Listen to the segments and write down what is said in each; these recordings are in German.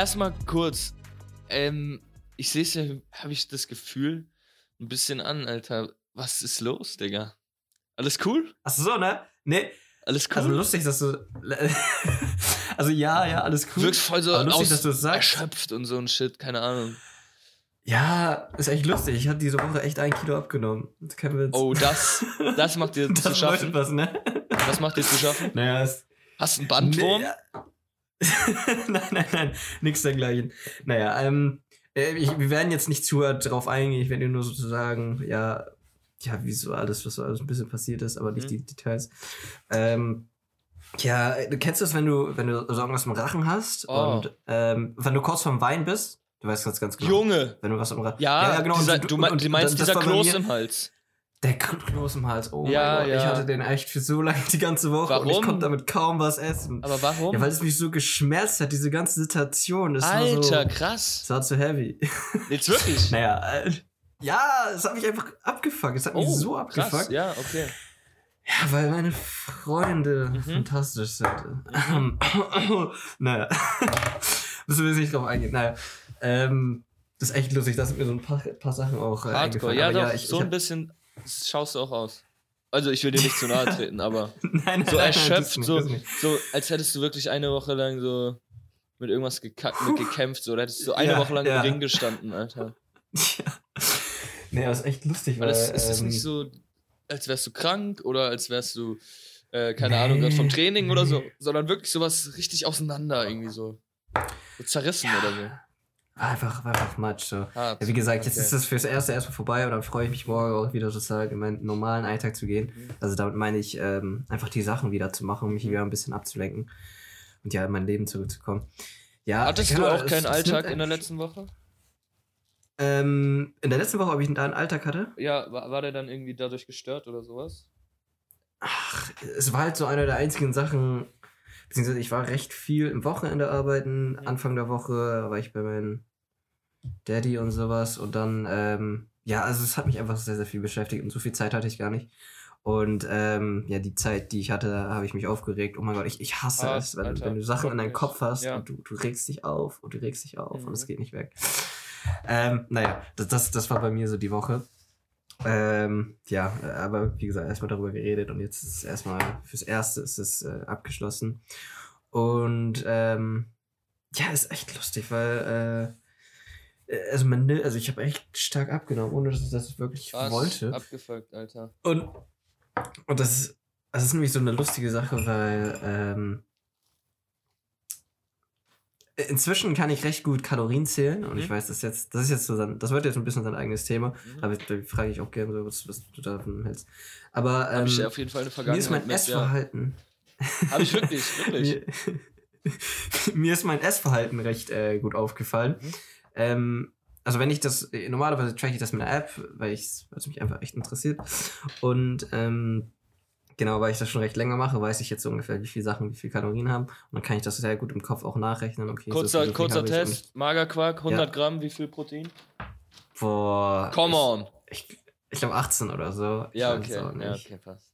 erstmal kurz. Ähm, ich sehe es ja, habe ich das Gefühl, ein bisschen an, Alter. Was ist los, Digga? Alles cool? Ach so, ne? Nee. Alles cool? Also lustig, dass du. also ja, ja, alles cool. Wirkst voll so lustig, aus, dass du sagst. erschöpft und so ein Shit, keine Ahnung. Ja, ist echt lustig. Ich habe diese Woche echt ein Kilo abgenommen. Kein Witz. Oh, das, das macht dir das zu schaffen. was, ne? Das macht dir zu schaffen. Naja. Hast du einen Bandwurm? Nee, ja. nein, nein, nein. Nix dergleichen. Naja, ähm. äh, Ich, wir werden jetzt nicht zu drauf eingehen. Ich werde dir nur sozusagen, ja, ja, wie so alles, was so alles ein bisschen passiert ist, aber nicht Mhm. die Details. Ähm, ja, du kennst das, wenn du, wenn du so irgendwas im Rachen hast Oh. und ähm, wenn du kurz vorm Wein bist, du weißt ganz, ganz genau. Junge! Wenn du was im Rachen Ja, genau. dieser, und du, mein- du meinst das dieser Kloß im Hals. Der Kloß im Hals, oh Ja, mein Gott. Ich ja. hatte den echt für so lange die ganze Woche und ich Warum? konnte damit kaum was essen. Aber warum? Ja, weil es mich so geschmerzt hat, diese ganze Situation. Das war Alter, so, krass. das war zu heavy. Jetzt wirklich? naja, äh, ja, es hat mich einfach abgefuckt. Es hat mich so abgefuckt. Oh, krass. Ja, okay. Ja, weil meine Freunde Mhm. fantastisch sind. naja. Müssen wir jetzt nicht drauf eingehen. Naja. Ähm, das ist echt lustig, da sind mir so ein paar, paar Sachen auch äh, Hardcore. eingefallen. Ja, doch, ich, so ich ein hab, bisschen schaust du auch aus. Also, ich will dir nicht zu nahe treten, aber nein, nein, so nein, erschöpft, das nicht, so, das so als hättest du wirklich eine Woche lang so mit irgendwas geka mit gekämpft, so. Da hättest du eine Ja, Woche lang ja. im Ring gestanden, Alter. Ja. Nee, das ist echt lustig, Weil das ist es ähm, nicht so, als wärst du krank oder als wärst du, äh, keine Ahnung, grad vom Training oder so, nee. sondern wirklich sowas richtig auseinander irgendwie so. So zerrissen Ja. oder so. Einfach, einfach Matsch. So. Hart. Ja, wie gesagt, jetzt Okay. ist das fürs Erste erstmal vorbei und dann freue ich mich morgen auch wieder sozusagen in meinen normalen Alltag zu gehen. Mhm. Also damit meine ich, ähm, einfach die Sachen wieder zu machen, um mich Mhm. wieder ein bisschen abzulenken und ja in mein Leben zurückzukommen. Ja, Hattest du auch keinen Alltag in der letzten Woche? Ähm, in der letzten Woche, ob ich da einen Alltag hatte? Ja, war, war der dann irgendwie dadurch gestört oder sowas? Ach, es war halt so eine der einzigen Sachen, beziehungsweise ich war recht viel im Wochenende arbeiten. Mhm. Anfang der Woche war ich bei meinem Daddy und sowas und dann, ähm, ja, also es hat mich einfach sehr, sehr viel beschäftigt und so viel Zeit hatte ich gar nicht. Und ähm, ja, die Zeit, die ich hatte, habe ich mich aufgeregt. Oh mein Gott, ich, ich hasse Hart, es, wenn, Alter. wenn du Sachen in deinem. Kopf hast Ja. und du, du regst dich auf und du regst dich auf und es Mhm. geht nicht weg. Ähm, naja, das, das, das war bei mir so die Woche. Ähm, ja, aber wie gesagt, erstmal darüber geredet und jetzt ist es erstmal fürs Erste ist es äh, abgeschlossen. Und ähm, ja, ist echt lustig, weil äh, äh, also man, also ich habe echt stark abgenommen, ohne dass ich das wirklich Krass, wollte. Abgefuckt, Alter. Und, und das ist, das ist nämlich so eine lustige Sache, weil ähm, inzwischen kann ich recht gut Kalorien zählen und Mhm. ich weiß, das jetzt, das ist jetzt so sein, das wird jetzt ein bisschen sein eigenes Thema, Mhm. aber da frage ich auch gerne, was, was du davon hältst. Aber ähm, ich auf jeden Fall eine mir ist Vergangenheit mein mit, ja. Essverhalten. Hab ich wirklich, wirklich. mir, mir ist mein Essverhalten recht äh, gut aufgefallen. Mhm. Ähm, also wenn ich das, normalerweise track ich das mit einer App, weil ich es mich einfach echt interessiert. Und ähm, genau, weil ich das schon recht länger mache, weiß ich jetzt so ungefähr, wie viele Sachen, wie viele Kalorien haben. Und dann kann ich das sehr gut im Kopf auch nachrechnen. Okay, Kurzer, so kurzer ich Test. Magerquark, 100 Ja. Gramm, wie viel Protein? Boah. Come ich, on. Ich, ich glaube 18 oder so. Ich Ja, okay. Ja, okay, passt.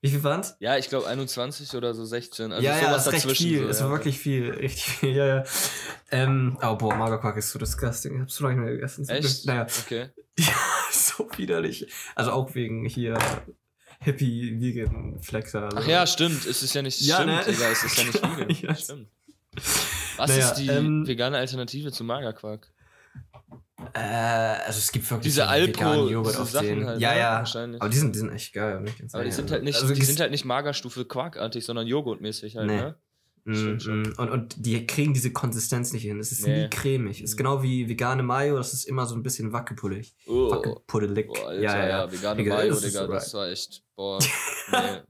Wie viel waren's? Ja, ich glaube 21 oder so 16. Also ja, ja, sowas ist recht dazwischen. viel. so, es ja. war wirklich viel. Richtig viel, ja, ja. Ähm, oh, boah, Magerquark ist so disgusting. Ich hab's so lange nicht mehr gegessen. Echt? Naja, Okay. ja, so widerlich. Also auch wegen hier Hippie Vegan Flexer. Also. Ach ja, stimmt. Es ist ja nicht. Ja, stimmt, ne? Digga, es ist ja nicht Ja, vegan. weiß. Stimmt. Was Naja, ist die ähm, vegane Alternative zu Magerquark? Äh, also es gibt wirklich Diese so veganen Alpro Joghurt diese auf Sachen den. halt, ja, ne? ja. Wahrscheinlich. Aber die sind, die sind echt geil. Aber die sagen. sind halt nicht, Also die sind halt nicht Magerstufe Quarkartig, sondern Joghurtmäßig halt, Nee. ne? Mm, Stimmt schon. mm. Und, und die kriegen diese Konsistenz nicht hin. Es ist Nee. nie cremig. Es ist Mhm. genau wie vegane Mayo, das ist immer so ein bisschen wackelpuddelig. Oh, Wackelpuddelig. boah, Alter, ja, ja, ja. vegane Digga, Mayo, Digga, so das war echt, boah, nee.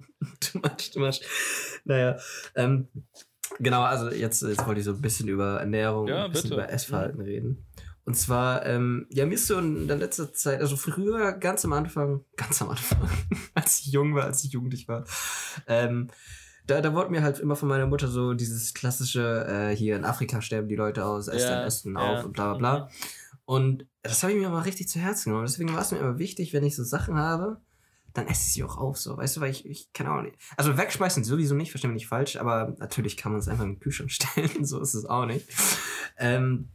too much, too much. Naja, ähm, genau, also jetzt, jetzt wollte ich so ein bisschen über Ernährung Ja, und ein bisschen bitte. über Essverhalten reden. Und zwar, ähm, ja, mir ist so in der letzten Zeit, also früher, ganz am Anfang, ganz am Anfang, als ich jung war, als ich jugendlich war, ähm, da, da wurde mir halt immer von meiner Mutter so dieses klassische, äh, hier in Afrika sterben die Leute aus, esst Ja, Essen ja. auf und bla bla bla. Und das habe ich mir aber richtig zu Herzen genommen. Deswegen war es mir immer wichtig, wenn ich so Sachen habe, dann esse ich sie auch auf, so, weißt du, weil ich, ich keine Ahnung. Also wegschmeißen sowieso nicht, verstehe mich nicht falsch, aber natürlich kann man es einfach im Kühlschrank stellen, so ist es auch nicht. Ähm,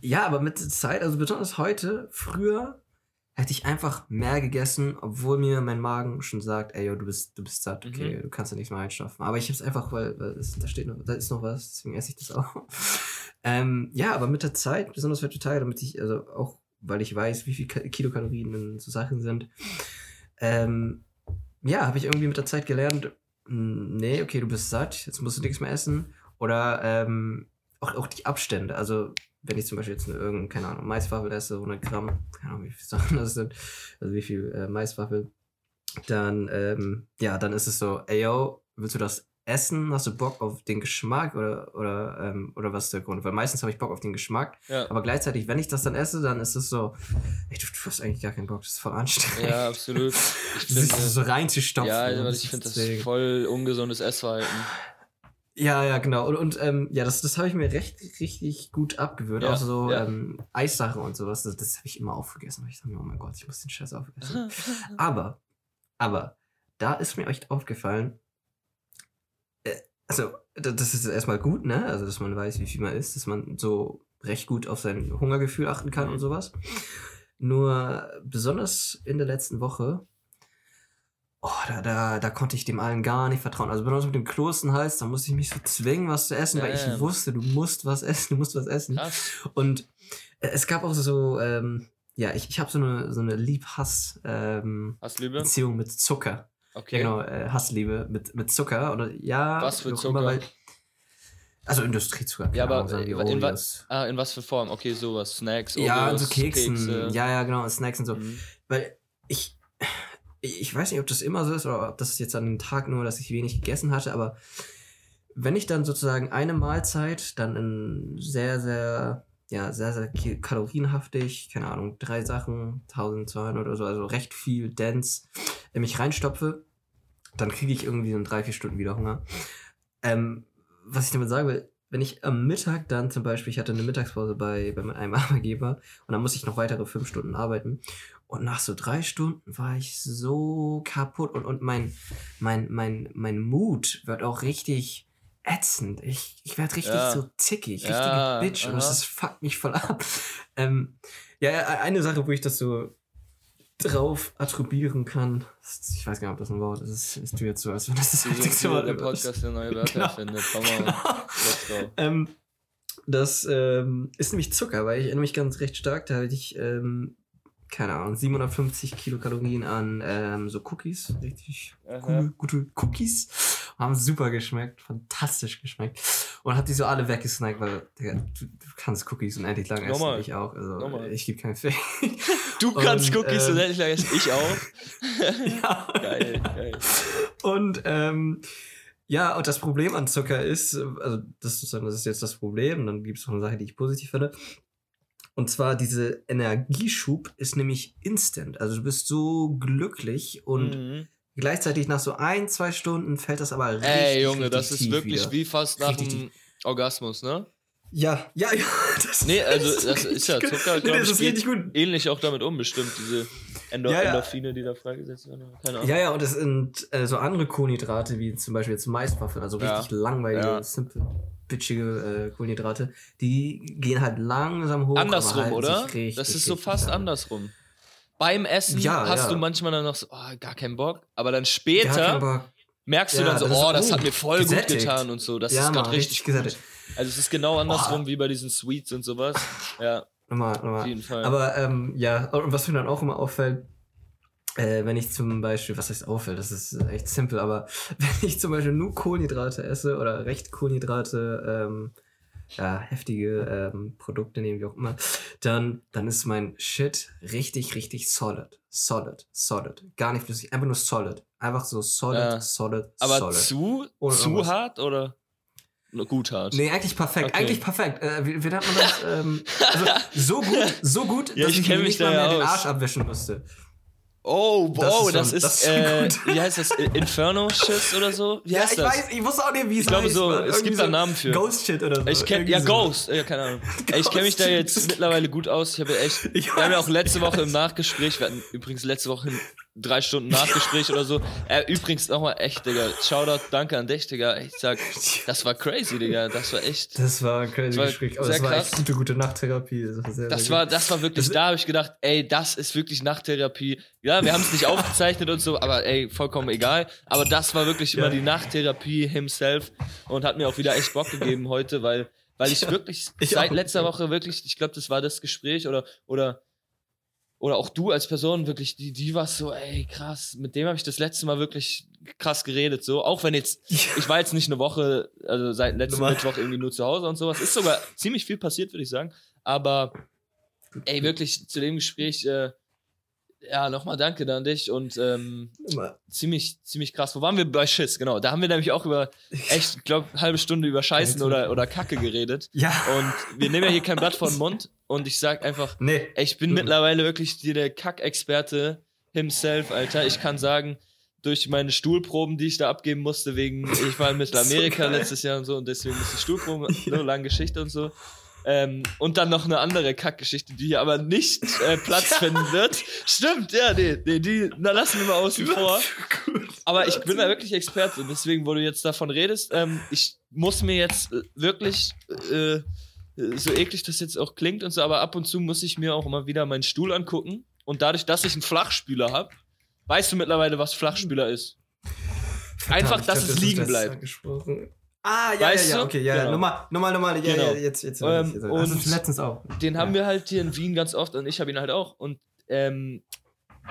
ja, aber mit der Zeit, also besonders heute, früher hätte ich einfach mehr gegessen, obwohl mir mein Magen schon sagt, ey, yo, du bist, du bist satt, okay, Mhm. du kannst ja nichts mehr einschaffen. Aber ich habe es einfach, weil, weil es, da steht noch, da ist noch was, deswegen esse ich das auch. ähm, ja, aber mit der Zeit, besonders heutzutage, damit ich, also auch, weil ich weiß, wie viel Ka- Kilokalorien in so Sachen sind, ähm, ja, habe ich irgendwie mit der Zeit gelernt, mh, nee, okay, du bist satt, jetzt musst du nichts mehr essen. Oder ähm, auch, auch die Abstände. Also, wenn ich zum Beispiel jetzt eine irgendeine, keine Ahnung, Maiswaffel esse, 100 Gramm, keine Ahnung, wie viele Sachen das sind, also wie viel äh, Maiswaffel, dann, ähm, ja, dann ist es so, ey, yo, willst du das essen? Hast du Bock auf den Geschmack oder, oder, ähm, oder was ist der Grund? Weil meistens habe ich Bock auf den Geschmack, Ja, aber gleichzeitig, wenn ich das dann esse, dann ist es so, ey, du, du hast eigentlich gar keinen Bock, das ist voll anstrengend. ja absolut. Ich sich finde, so reinzustopfen. ja, das ich finde das deswegen- voll ungesundes Essverhalten. Ja, ja, genau. Und, und ähm, ja, das, das habe ich mir recht, richtig gut abgewöhnt. Ja, auch so ja. ähm, Eissachen und sowas. Das, das habe ich immer aufgegessen. Ich dachte mir, oh mein Gott, ich muss den Scheiß aufessen. aber, aber, da ist mir echt aufgefallen, äh, also, da- das ist erstmal gut, ne? Also, dass man weiß, wie viel man isst, dass man so recht gut auf sein Hungergefühl achten kann Mhm. und sowas. Nur besonders in der letzten Woche, oh, da, da, da konnte ich dem allen gar nicht vertrauen. Also besonders mit dem klosten Hals, da musste ich mich so zwingen, was zu essen, weil ich wusste, du musst was essen, du musst was essen. Krass. Und äh, es gab auch so, ähm, ja, ich, ich habe so eine, so eine Lieb-Hass-Beziehung Liebe? mit Zucker. Okay. Ja, genau, äh, Hassliebe mit, mit Zucker. Oder ja, Was für Zucker? Immer, weil, also Industriezucker. Ja, aber, sagen in wa- Oreos. Ah, in was für Form? Okay, sowas. Snacks, Ja, und Oreos, so Keksen. Kekse. Ja, ja, genau, Snacks und so. Mhm. Weil ich, ich weiß nicht, ob das immer so ist oder ob das jetzt an dem Tag nur, dass ich wenig gegessen hatte, aber wenn ich dann sozusagen eine Mahlzeit dann in sehr, sehr, ja, sehr, sehr kalorienhaftig, keine Ahnung, drei Sachen, 1200 oder so, also recht viel Dance, in mich reinstopfe, dann kriege ich irgendwie so in drei, vier Stunden wieder Hunger. Ähm, was ich damit sagen will, wenn ich am Mittag dann zum Beispiel, ich hatte eine Mittagspause bei, bei einem Arbeitgeber und dann musste ich noch weitere fünf Stunden arbeiten. Und nach so drei Stunden war ich so kaputt und, und mein, mein, mein, mein Mut wird auch richtig ätzend. Ich, ich werde richtig Ja. so zickig, Ja, richtige Bitch und das, aha. fuckt mich voll ab. Ähm, ja, ja, eine Sache, wo ich das so drauf attribuieren kann, ich weiß gar nicht, ob das ein Wort ist, es ist tut jetzt so, als wenn das das wie Wort der ist. Podcast, der neue Wörter Genau. erfindet. Komm mal, Genau. let's go. Ähm, das ähm, ist nämlich Zucker, weil ich erinnere mich ganz recht stark, da hatte ich, ähm, keine Ahnung, 750 Kilokalorien an ähm, so Cookies. Richtig Aha. gute, Cookies. Haben super geschmeckt, fantastisch geschmeckt. Und hab die so alle weggesnackt, weil Digga, du, du kannst Cookies unendlich lang essen. Normal. Ich auch. Also Normal. ich gebe keinen Fick. Du kannst Und, Cookies ähm, nett lang essen. Ich auch. ja. Geil, geil. Und ähm, ja, und das Problem an Zucker ist, also das sozusagen, das ist jetzt das Problem, und dann gibt es noch eine Sache, die ich positiv finde. Und zwar diese Energieschub ist nämlich instant. Also du bist so glücklich und Mhm. gleichzeitig nach so ein, zwei Stunden fällt das aber richtig. Ey, Junge, richtig das ist wirklich wieder. wie fast nach dem Orgasmus, ne? Ja, ja, ja. Das Nee, also das ist ja. Zucker, Nee, das ist richtig gut. Ähnlich auch damit um, bestimmt, diese Endo Ja, ja. Endorphine, die da freigesetzt werden. Keine Ahnung. Ja, ja, und es sind äh, so andere Kohlenhydrate, wie zum Beispiel jetzt Maiswaffeln, also Ja. richtig langweilige, Ja. simple, bitchige äh, Kohlenhydrate, die gehen halt langsam hoch. Andersrum, halten oder? richtig, Das ist so fast lang. andersrum. Beim Essen Ja, hast ja. du manchmal dann noch so, oh, gar keinen Bock. Aber dann später merkst du Ja, dann so, das oh, das oh, hat mir voll gut gesättigt. getan und so. Das ist gerade richtig richtig gut. Also es ist genau andersrum wie bei diesen Sweets und sowas. Ja, Nochmal, auf nochmal. jeden Fall. Aber ähm, ja, und was mir dann auch immer auffällt, äh, wenn ich zum Beispiel, was heißt auffällt, das ist echt simpel, aber wenn ich zum Beispiel nur Kohlenhydrate esse oder recht Kohlenhydrate, ähm, ja, heftige ähm, Produkte nehme, wie auch immer, dann, dann ist mein Shit richtig, richtig solid. Solid, solid. Gar nicht flüssig, einfach nur solid. Einfach so solid, Ja. solid, Aber solid. zu, Ohne zu irgendwas. hart oder gut hart? Nee, eigentlich perfekt. Okay. Eigentlich perfekt. Äh, wie, wie nennt man das? ähm, also so gut, so gut, Ja, dass ich ich, mir nicht mal mehr ja den aus. Arsch abwischen musste. Oh, Das wow, ist das ist, das ist äh, gut. wie heißt das? Inferno-Schiss oder so? Wie Ja, heißt ich das? weiß, ich wusste auch nicht, wie es Ich glaube so, es Irgendwie gibt da einen Namen für. Ghost Shit oder so. Ich kenn, Irgendwie ja, so. Ghost, ja, keine Ahnung. Ey, ich kenne mich da jetzt mittlerweile gut aus. Ich habe ja echt, Ich wir haben ja auch letzte Woche im Nachgespräch, wir hatten übrigens letzte Woche drei Stunden Nachgespräch oder so. Äh, übrigens nochmal echt, Digga. Shoutout, danke an dich, Digga. Ich sag, das war crazy, Digga. Das war echt. Das war ein crazy war Gespräch. Aber sehr das war krass. echt gute, gute Nachttherapie. Das war, sehr, Das sehr war, das war wirklich, Das- da habe ich gedacht, ey, das ist wirklich Nachttherapie. Ja, wir haben es nicht aufgezeichnet und so, aber ey, vollkommen egal. Aber das war wirklich immer Ja. die Nachttherapie himself und hat mir auch wieder echt Bock gegeben heute, weil, weil ich wirklich ich seit auch. letzter Woche wirklich, ich glaube, das war das Gespräch oder, oder, oder auch du als Person wirklich, die, die war so, ey, krass, mit dem habe ich das letzte Mal wirklich krass geredet, so. Auch wenn jetzt, ich war jetzt nicht eine Woche, also seit letzten Normal. Mittwoch irgendwie nur zu Hause und sowas. Ist sogar ziemlich viel passiert, würde ich sagen. Aber ey, wirklich zu dem Gespräch, äh, ja, nochmal danke da an dich und ähm, ziemlich, ziemlich krass. Wo waren wir bei Schiss? Genau, da haben wir nämlich auch über echt, ich glaube, halbe Stunde über Scheißen oder, oder Kacke geredet. Ja. Und wir nehmen ja hier kein Blatt vor den Mund und ich sag einfach, Nee. ich bin Mhm. mittlerweile wirklich die- der Kack-Experte himself, Alter. Ich kann sagen, durch meine Stuhlproben, die ich da abgeben musste, wegen, ich war in Mittelamerika So letztes Jahr und so und deswegen musste ich Stuhlproben, so lange Geschichte und so. Ähm, und dann noch eine andere Kackgeschichte, die hier aber nicht äh, Platz finden wird. Stimmt, ja, nee, nee, die na, lassen wir mal außen vor. Aber ich bin da wirklich Experte, deswegen, wo du jetzt davon redest, ähm, ich muss mir jetzt äh, wirklich, äh, so eklig das jetzt auch klingt und so, aber ab und zu muss ich mir auch immer wieder meinen Stuhl angucken. Und dadurch, dass ich einen Flachspüler habe, weißt du mittlerweile, was Flachspüler ist. Einfach, Ich dass glaub, es das liegen bleibt. Ah, ja, Weißt ja, ja, okay, ja, ja. Genau. Nochmal, nochmal, nochmal. Ja, Genau. ja, jetzt, jetzt. Ähm, jetzt, und Also letztens auch. Den haben wir halt hier in Wien ganz oft und ich habe ihn halt auch. Und ähm,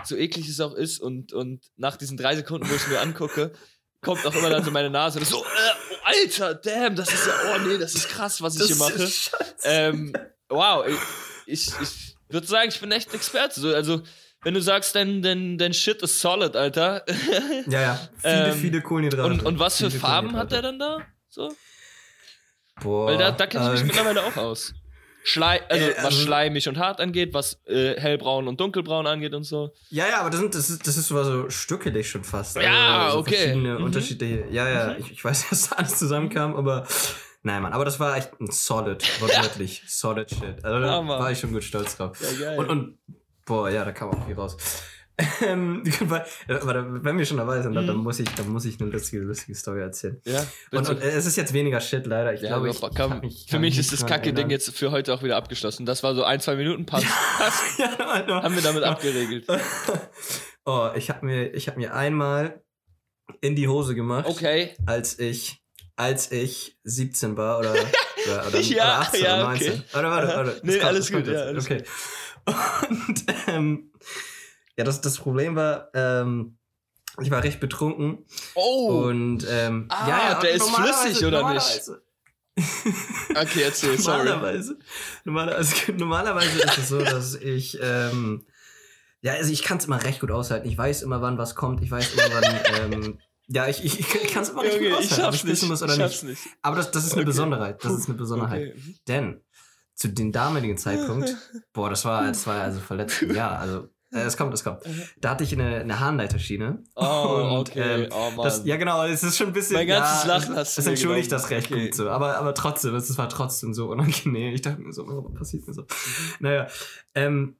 so eklig es auch ist und, und nach diesen drei Sekunden, wo ich es mir angucke, kommt auch immer dann so meine Nase und so, äh, oh, Alter, damn, das ist ja, oh nee, das ist krass, was ich hier mache. Ähm, wow, ich, ich, ich würde sagen, ich bin echt Experte. So, also, wenn du sagst, dein, dein, dein Shit ist solid, Alter. Ja, ja. Viele, Ähm, viele Kohlenhydrate. und, und was für Farben hat der dann da? So? Boah. Weil da, da kenne ich mich äh, mittlerweile auch aus. Schlei also, Äh, was also- schleimig und hart angeht, was äh, hellbraun und dunkelbraun angeht und so. Ja, ja, aber das, sind, das, ist, das ist sogar so stückelig schon fast. Ja, so okay. Verschiedene Mhm. Unterschiede. Ja, ja, ich, ich weiß, dass alles zusammenkam, aber. Nein, Mann, aber das war echt ein solid, wortwörtlich, solid shit. Also da Ja, war ich schon gut stolz drauf. Ja. Und, und, boah, ja, da kam auch viel raus. Ähm, weil, äh, wenn wir schon dabei sind, dann, Mhm. muss ich, dann muss ich eine lustige, lustige Story erzählen. ja, Und, und äh, es ist jetzt weniger Shit, leider. Ich ja, glaube, ich, ich komm, kann für kann mich ist das Kacke-Ding jetzt für heute auch wieder abgeschlossen. Das war so ein, zwei Minuten, passt. ja, no. Haben wir damit abgeregelt. oh, ich habe mir, ich hab mir einmal in die Hose gemacht, Okay. als ich, als ich 17 war oder, oder, oder, Ja, oder 18 ja, oder 19. okay. Oder warte, warte. Nee, kommt, alles gut, ja, alles okay. Und ähm, ja, das, das Problem war, ähm, ich war recht betrunken Oh. und ähm, Ah, ja, ja, der ist flüssig, oder nicht? normalerweise- Okay, erzähl, sorry. Normalerweise, normalerweise, normalerweise ist es so, dass ich, ähm, ja, also ich kann es immer recht gut aushalten. Ich weiß immer, wann was kommt. Ich weiß immer, wann, ähm, ja, ich, ich, ich kann es immer recht Junge, gut ich aushalten, ob schaff's ich nicht. wissen muss oder ich nicht. nicht. Aber das, das ist eine Okay. Besonderheit. Das ist eine Besonderheit. Okay. Denn zu dem damaligen Zeitpunkt, boah, das war, das war also vor letztem Jahr, also es kommt, es kommt. Da hatte ich eine, eine Harnleiterschiene. Oh, Und, okay. ähm, oh, Mann. Das, ja, genau, es ist schon ein bisschen. Mein ganzes ja, Lachen hast du Es mir entschuldigt das recht Okay. gut so. Aber, aber trotzdem, es war trotzdem so unangenehm. Ich dachte mir so, was passiert mir so? Mhm. Naja. Ähm,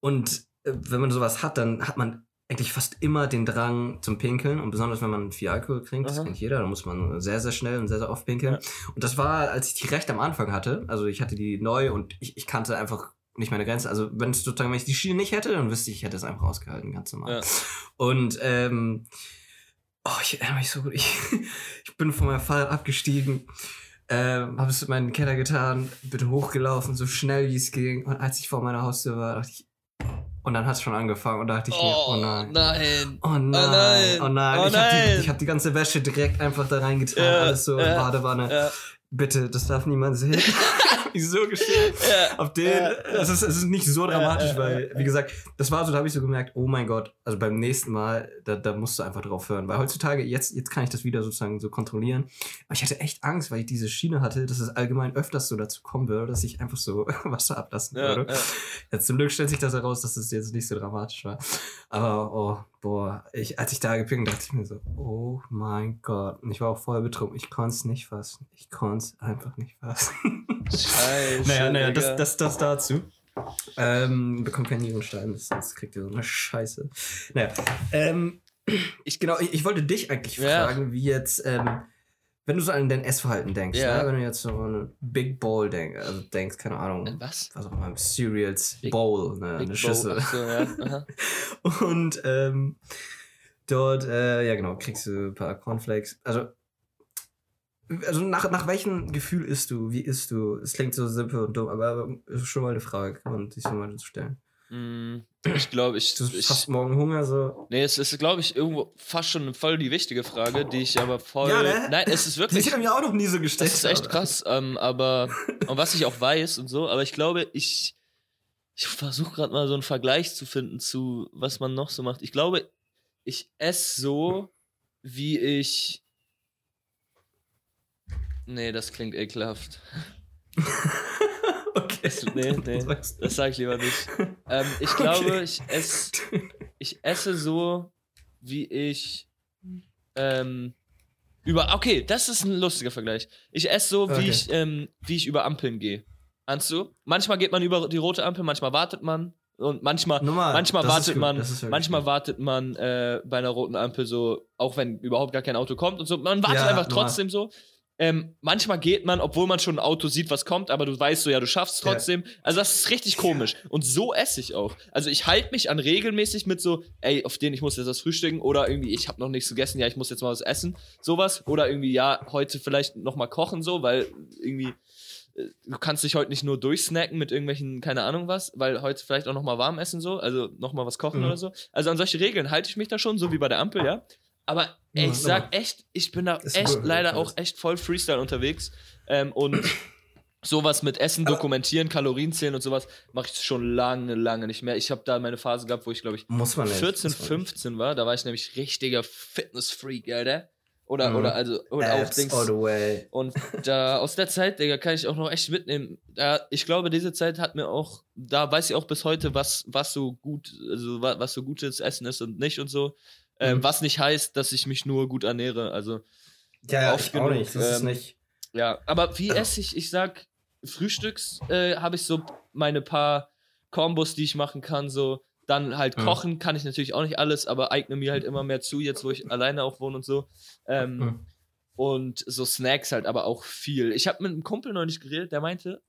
und äh, wenn man sowas hat, dann hat man eigentlich fast immer den Drang zum Pinkeln. Und besonders wenn man viel Alkohol trinkt, das Aha. kennt jeder, dann muss man sehr, sehr schnell und sehr, sehr oft pinkeln. Und das war, als ich die recht am Anfang hatte. Also ich hatte die neu und ich, ich kannte einfach nicht meine Grenze. Also wenn es sozusagen, wenn ich die Schiene nicht hätte, dann wüsste ich, ich hätte es einfach ausgehalten, ganz normal. Ja. Und ähm, oh, ich erinnere mich so gut. Ich, ich bin von meinem Fahrrad abgestiegen, ähm, habe es in meinen Keller getan, bin hochgelaufen, so schnell wie es ging. Und als ich vor meiner Haustür war, dachte ich, und dann hat es schon angefangen und da dachte ich mir, oh nein. nein. Oh nein, nein. oh nein. Oh ich habe nein. die, ich hab die ganze Wäsche direkt einfach da reingetan, Ja, alles so in ja, Badewanne. Ja, Bitte, das darf niemand sehen. ich so geschämt. ja. Auf den, Ja, es, ist, es ist nicht so dramatisch, ja, weil, wie gesagt, das war so, da habe ich so gemerkt, oh mein Gott, also beim nächsten Mal, da, da musst du einfach drauf hören. Weil heutzutage, jetzt, jetzt kann ich das wieder sozusagen so kontrollieren. Aber ich hatte echt Angst, weil ich diese Schiene hatte, dass es allgemein öfters so dazu kommen würde, dass ich einfach so Wasser ablassen würde. zum Glück stellt sich das heraus, dass es jetzt nicht so dramatisch war. Aber, oh, boah, ich, als ich da gepinkelt dachte ich mir so, oh mein Gott. Und ich war auch voll betrunken. Ich konnte es nicht fassen. Ich konnte es einfach nicht fassen. Scheiße. Naja, naja, das, das, das dazu. Ähm, bekommt keinen Nierenstein, sonst kriegt ihr so eine Scheiße. Naja, ähm, ich, genau, ich, ich wollte dich eigentlich Ja. fragen, wie jetzt, ähm, wenn du so an dein Essverhalten denkst, Ja. ne? wenn du jetzt so an eine Big Bowl denk, also denkst, keine Ahnung, Was? was auch immer, Cereals Big- Bowl, ne, Big eine Schüssel. Ach So, ja. Und ähm, dort, äh, ja genau, kriegst du ein paar Cornflakes. Also, also nach, nach welchem Gefühl isst du? Wie isst du? Es klingt so simpel und dumm, aber ist schon mal eine Frage, kann man sich so mal stellen. Mm, Ich glaube, ich, Du ich. hast morgen Hunger, so. Nee, es ist, glaube ich, irgendwo fast schon voll die wichtige Frage, die ich aber voll. Ja, ne? Nein, es ist wirklich. ist mir auch noch nie so gestellt. Das ist echt krass, ähm, aber und was ich auch weiß und so, aber ich glaube, ich, ich versuche gerade mal so einen Vergleich zu finden zu, was man noch so macht. Ich glaube, ich esse so, wie ich. Nee, das klingt ekelhaft. okay. Das, nee, nee, das sage ich lieber nicht. Ähm, ich glaube, ich esse ich esse so, wie ich ähm, über. Okay, das ist ein lustiger Vergleich. Ich esse so, wie Okay. ich ähm, wie ich über Ampeln gehe. Ahnst du? Manchmal geht man über die rote Ampel, manchmal wartet man und manchmal Normal. manchmal wartet man, manchmal gut. wartet man äh, bei einer roten Ampel so, auch wenn überhaupt gar kein Auto kommt und so. Man wartet Ja, einfach normal. trotzdem so. Ähm, manchmal geht man, obwohl man schon ein Auto sieht, was kommt, aber du weißt so, ja, du schaffst es Ja. trotzdem. Also das ist richtig komisch. Und so esse ich auch. Also ich halte mich an regelmäßig mit so, ey, auf den ich muss jetzt was frühstücken oder irgendwie, ich habe noch nichts gegessen, ja, ich muss jetzt mal was essen, sowas. Oder irgendwie, ja, heute vielleicht noch mal kochen, so, weil irgendwie äh, du kannst dich heute nicht nur durchsnacken mit irgendwelchen, keine Ahnung was, weil heute vielleicht auch noch mal warm essen, so, also noch mal was kochen Mhm. oder so. Also an solche Regeln halte ich mich da schon, so wie bei der Ampel, ja. Aber ey, Ja, ich sag echt, ich bin da echt leider auch echt voll Freestyle unterwegs. Ähm, und sowas mit Essen Aber- dokumentieren, Kalorien zählen und sowas mache ich schon lange, lange nicht mehr. Ich habe da meine Phase gehabt, wo ich glaube ich Muss man nicht. 14, muss man 15 war. Da war ich nämlich richtiger Fitness-Freak, Alter. Oder, Mhm. oder also, oder auch Dings. all the way. Und da aus der Zeit, Digga, kann ich auch noch echt mitnehmen. Da, ich glaube, diese Zeit hat mir auch, da weiß ich auch bis heute, was, was so gut, also was so gutes Essen ist und nicht und so. Ähm, Mhm. was nicht heißt, dass ich mich nur gut ernähre. Also, Ja, ja oft genug, nicht. Das ist ähm, nicht. ja. Aber wie esse ich? Ich sag, Frühstücks äh, habe ich so meine paar Kombos, die ich machen kann, so. Dann halt Mhm. kochen kann ich natürlich auch nicht alles, aber eigne mir halt immer mehr zu, jetzt wo ich alleine auch wohne und so. Ähm, Mhm. und so Snacks halt aber auch viel. Ich habe mit einem Kumpel neulich geredet, der meinte,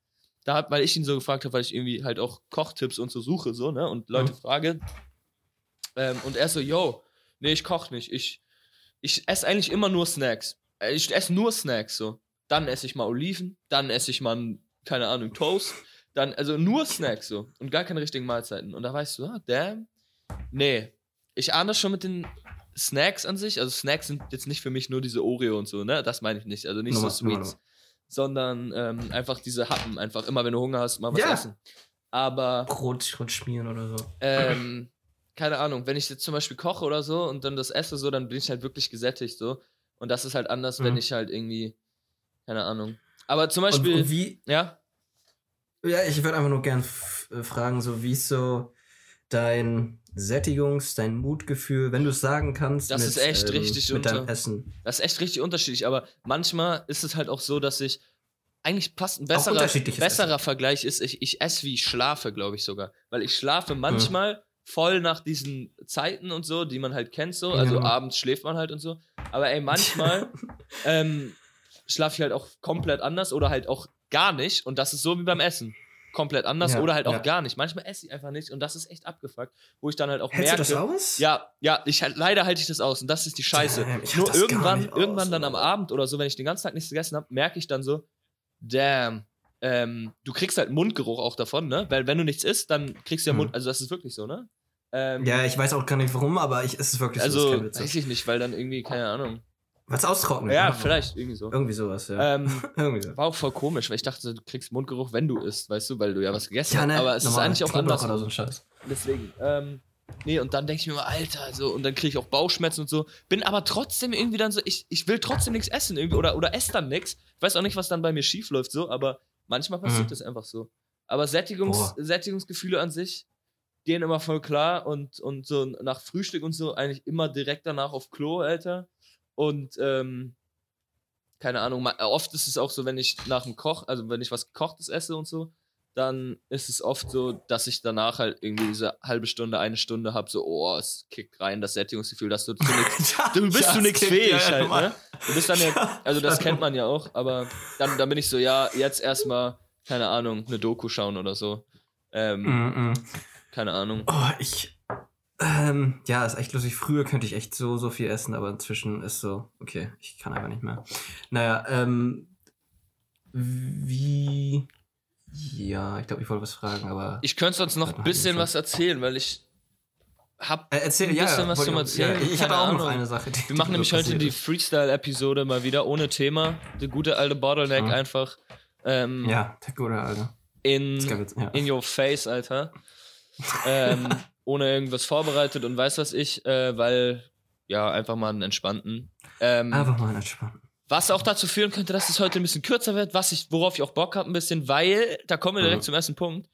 da hat, weil ich ihn so gefragt habe, weil ich irgendwie halt auch Kochtipps und so suche, so, ne, und Leute Mhm. frage. Ähm, und er so, yo, nee, ich koch nicht. Ich, ich esse eigentlich immer nur Snacks. Äh, Ich esse nur Snacks, so. Dann esse ich mal Oliven, dann esse ich mal, keine Ahnung, Toast. Dann, also nur Snacks, so. Und gar keine richtigen Mahlzeiten. Und da weißt du, ah, damn. Nee. Ich ahne das schon mit den Snacks an sich. Also Snacks sind jetzt nicht für mich nur diese Oreo und so, ne? Das meine ich nicht. Also nicht Nummer- so Sweets. Sondern ähm, einfach diese Happen. Einfach immer, wenn du Hunger hast, mal was Ja. essen. Aber Brot, Brot schmieren oder so. ähm, keine Ahnung, wenn ich jetzt zum Beispiel koche oder so und dann das esse so, dann bin ich halt wirklich gesättigt so. Und das ist halt anders, wenn Mhm. ich halt irgendwie, keine Ahnung. Aber zum Und, Beispiel, und wie, ja, Ja, ich würde einfach nur gern äh, fragen, so wie ist so dein Sättigungs-, dein Mutgefühl, wenn du es sagen kannst. Das ist echt richtig mit deinem Essen. das ist echt richtig unterschiedlich. Aber manchmal ist es halt auch so, dass ich eigentlich passt ein besserer, besserer Vergleich ist, ich, ich esse wie ich schlafe, glaube ich sogar. Weil ich schlafe manchmal voll nach diesen Zeiten und so, die man halt kennt so. Also Ja. abends schläft man halt und so. Aber ey, manchmal ähm, schlafe ich halt auch komplett anders oder halt auch gar nicht. Und das ist so wie beim Essen. Komplett anders Ja, oder halt auch ja. gar nicht. Manchmal esse ich einfach nicht und das ist echt abgefuckt, wo ich dann halt auch Hältst du merke. das aus? Ja, ja, ich halt, leider halte ich das aus und das ist die Scheiße. Ich Nur irgendwann, nicht aus, irgendwann dann am. Abend oder so, wenn ich den ganzen Tag nichts gegessen habe, merke ich dann so, damn, ähm, du kriegst halt Mundgeruch auch davon, ne? Weil wenn du nichts isst, dann kriegst du ja. Mund, also das ist wirklich so, ne? Ähm, Ja, ich weiß auch gar nicht warum, aber ich, es ist wirklich so. also, ist kein weiß Witz. ich nicht, weil dann irgendwie, keine Ahnung. Was austrocknen. Ja, oder? vielleicht, irgendwie so. Irgendwie sowas, ja. Ähm, Irgendwie so. war auch voll komisch, weil ich dachte, du kriegst Mundgeruch, wenn du isst, weißt du, weil du ja was gegessen Ja, hast. ne? Aber es ist eigentlich auch anders. oder so ein Scheiß. Deswegen, ähm, nee, und dann denke ich mir immer, Alter, so, und dann kriege ich auch Bauchschmerzen und so. Bin aber trotzdem irgendwie dann so, ich, ich will trotzdem nichts essen irgendwie oder, oder esse dann nichts. Ich weiß auch nicht, was dann bei mir schief läuft, so, aber manchmal passiert Mhm. das einfach so. Aber Sättigungs, Boah. Sättigungsgefühle an sich gehen immer voll klar und, und so nach Frühstück und so eigentlich immer direkt danach auf Klo, Alter. Und, ähm, keine Ahnung, oft ist es auch so, wenn ich nach dem Koch, also wenn ich was gekochtes esse und so, dann ist es oft so, dass ich danach halt irgendwie diese halbe Stunde, eine Stunde habe, so, oh, es kickt rein, das Sättigungsgefühl, dass du zu nix, du bist Ja, zu nichts fähig ja, halt, ne? Du bist dann ja, also das kennt man ja auch, aber dann, dann bin ich so, ja, jetzt erstmal, keine Ahnung, eine Doku schauen oder so. Ähm, Mm, mm. Keine Ahnung. Oh, ich. Ähm, ja, ist echt lustig. Früher könnte ich echt so, so viel essen, aber inzwischen ist so, okay, ich kann einfach nicht mehr. Naja, ähm. Wie. Ja, ich glaube, ich wollte was fragen, aber. Ich könnte sonst noch ein Dann bisschen halt was erzählen, weil ich hab Äh, erzähl, ein bisschen ja, was zum ich auch- ja, Erzählen, Ich hatte auch noch Ahnung. eine Sache. Die, Wir die machen mir nämlich heute die Freestyle-Episode mal wieder ohne Thema. Der gute alte Bottleneck Mhm. einfach ähm. Ja, der gute Alter. in, ja. in your face, Alter. Ähm, ohne irgendwas vorbereitet und weiß was ich, äh, weil, ja, einfach mal einen entspannten. Ähm, Einfach mal entspannen. was auch dazu führen könnte, dass es heute ein bisschen kürzer wird, was ich, worauf ich auch Bock habe, ein bisschen, weil, da kommen wir direkt Mhm. zum ersten Punkt.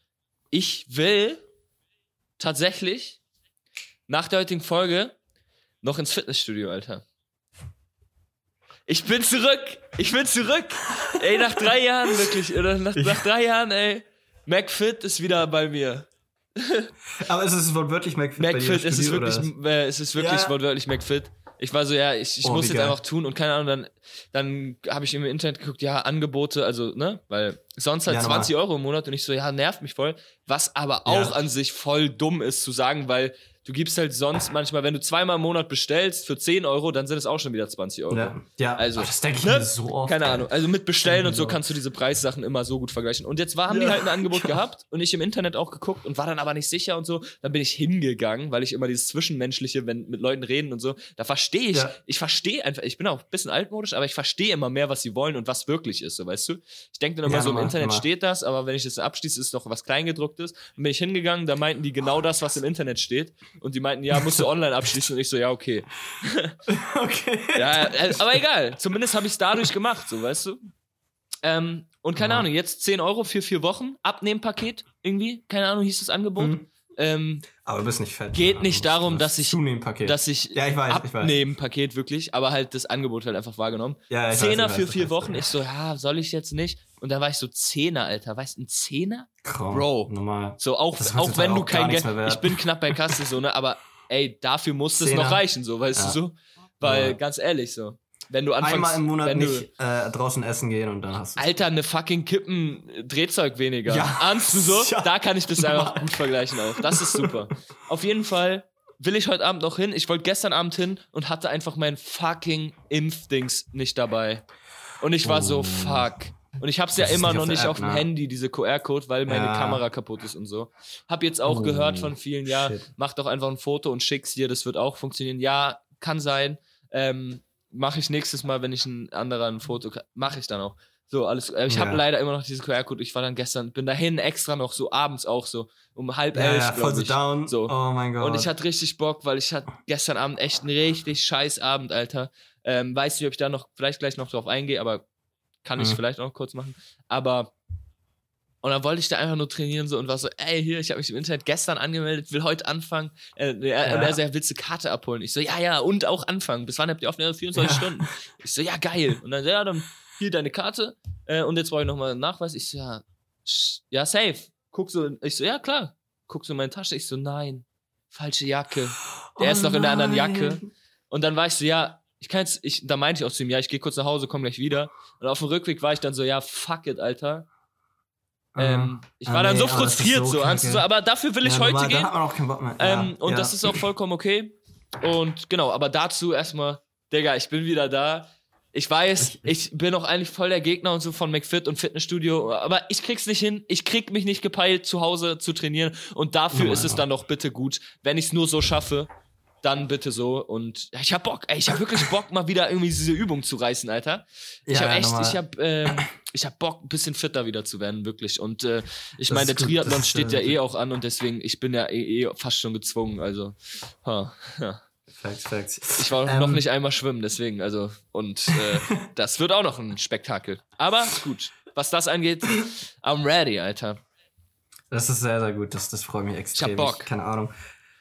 Ich will tatsächlich nach der heutigen Folge noch ins Fitnessstudio, Alter. Ich bin zurück! Ich bin zurück! ey, nach drei Jahren wirklich, oder nach, nach drei Jahren, ey. McFit ist wieder bei mir. Aber ist es wortwörtlich McFit? McFit, es ist wirklich, äh, es ist wirklich Ja. wortwörtlich McFit. Ich war so, ja, ich, ich Oh, muss jetzt geil. einfach tun und keine Ahnung, dann, dann habe ich im Internet geguckt, ja, Angebote, also, ne, weil sonst halt Ja, normal. 20 Euro im Monat und ich so, ja, nervt mich voll. Was aber Ja. auch an sich voll dumm ist zu sagen, weil du gibst halt sonst manchmal, wenn du zweimal im Monat bestellst für 10 Euro, dann sind es auch schon wieder 20 Euro. Ja, ja. Also, Oh, das denke ich ne? mir so oft. Keine Ahnung. Also mit Bestellen und so kannst du diese Preissachen immer so gut vergleichen. Und jetzt war, haben die Ja. halt ein Angebot gehabt und ich im Internet auch geguckt und war dann aber nicht sicher und so. Dann bin ich hingegangen, weil ich immer dieses Zwischenmenschliche, wenn mit Leuten reden und so, da verstehe ich, Ja. ich verstehe einfach, ich bin auch ein bisschen altmodisch, aber ich verstehe immer mehr, was sie wollen und was wirklich ist, so weißt du. Ich denke dann immer so, im Internet normal. steht das, aber wenn ich das abschließe, ist doch was Kleingedrucktes. Dann bin ich hingegangen, da meinten die genau das, was im Internet steht. Und die meinten, ja, musst du online abschließen. Und ich so, ja, okay. Okay. Ja, äh, aber egal. Zumindest habe ich es dadurch gemacht, so, weißt du? Ähm, und keine Ja. Ahnung, jetzt 10 Euro für vier Wochen, Abnehmpaket irgendwie, keine Ahnung, hieß das Angebot. Mhm. Ähm, Aber du bist nicht fett. Geht Ja, nicht darum, das dass ich- Zunehmpaket. dass ich Ja, ich weiß, ich weiß. Abnehmpaket wirklich, aber halt das Angebot halt einfach wahrgenommen. ja, ich weiß, Zehner ich weiß, für ich vier weiß. Wochen. Ich so, ja, soll ich jetzt nicht? Und da war ich so Zehner, Alter. Weißt du, ein Zehner? Komm, Bro. Normal. So, auch, auch wenn du auch kein Geld. Ich bin knapp bei Kasse, so, ne? Aber ey, dafür muss es noch reichen, so, weißt Ja. du so? Weil, Ja. ganz ehrlich, so. Wenn du anfängst. Einmal im Monat wenn du, nicht äh, draußen essen gehen und dann hast du Alter, eine fucking Kippen äh, Drehzeug weniger. Ja. Ahnst du so? Ja. Da kann ich das einfach Normal. gut vergleichen auch. Das ist super. Auf jeden Fall will ich heute Abend noch hin. Ich wollte gestern Abend hin und hatte einfach mein fucking Impfdings nicht dabei. Und ich war so, Oh. fuck. Und ich hab's ja Das ist immer noch nicht auf dem ne? Handy, diese QR-Code, weil meine Ja. Kamera kaputt ist und so. Hab jetzt auch Oh, gehört von vielen, ja, shit. mach doch einfach ein Foto und schick's dir, das wird auch funktionieren. Ja, kann sein. Ähm, mache ich nächstes Mal, wenn ich ein anderer ein Foto mache ich dann auch. So, alles. Äh, ich habe Ja. leider immer noch diese QR-Code. Ich war dann gestern, bin dahin extra noch so abends auch so um halb ja, elf, ja, voll so down. So. Oh mein Gott. Und ich hatte richtig Bock, weil ich hatte gestern Abend echt einen richtig scheiß Abend, Alter. Ähm, weiß nicht, ob ich da noch, vielleicht gleich noch drauf eingehe, aber kann ich Mhm. vielleicht auch noch kurz machen. Aber und dann wollte ich da einfach nur trainieren so und war so, ey, hier, ich habe mich im Internet gestern angemeldet, will heute anfangen. Äh, er, Ja. Und er so, ja, willst du Karte abholen? Ich so, ja, ja, und auch anfangen. Bis wann habt ihr offen? Ja, 24 Ja. Stunden. Ich so, ja, geil. Und dann, so, ja, dann hier deine Karte. Äh, und jetzt brauche ich nochmal einen Nachweis. Ich so, ja, ja, safe. Guck so, ich so, ja, klar. Guck so in meine Tasche. Ich so, nein, falsche Jacke. Der Oh ist noch in der anderen nein. Jacke. Und dann war ich so, ja, ich kann jetzt, ich, da meinte ich auch zu ihm, ja, ich gehe kurz nach Hause, komm gleich wieder. Und auf dem Rückweg war ich dann so, ja, fuck it, Alter. Ähm, ich Ah, war dann nee, so frustriert, so so, so, aber dafür will ich Ja, heute normal, gehen. Da hat man auch keinen Bock mehr. Ähm, ja, und ja. das ist auch vollkommen okay. Und genau, aber dazu erstmal, Digga, ich bin wieder da. Ich weiß, ich bin auch eigentlich voll der Gegner und so von McFit und Fitnessstudio, aber ich krieg's nicht hin. Ich krieg mich nicht gepeilt, zu Hause zu trainieren. Und dafür Ja, ist es dann doch bitte gut. Wenn ich's nur so schaffe, dann bitte so. Und ich hab Bock, ey, ich hab wirklich Bock, mal wieder irgendwie diese Übung zu reißen, Alter. Ich Ja, hab echt, ich hab, ähm, ich hab Bock, ein bisschen fitter wieder zu werden, wirklich. Und äh, ich meine, der gut, Triathlon steht äh, ja eh auch an und deswegen, ich bin ja eh, eh fast schon gezwungen. Also, ha, ja. Facts, facts. Ich war Ähm, noch nicht einmal schwimmen, deswegen, also, und äh, das wird auch noch ein Spektakel. Aber gut, was das angeht, I'm ready, Alter. Das ist sehr, sehr gut. Das, das freut mich extrem. Bock. keine Ahnung.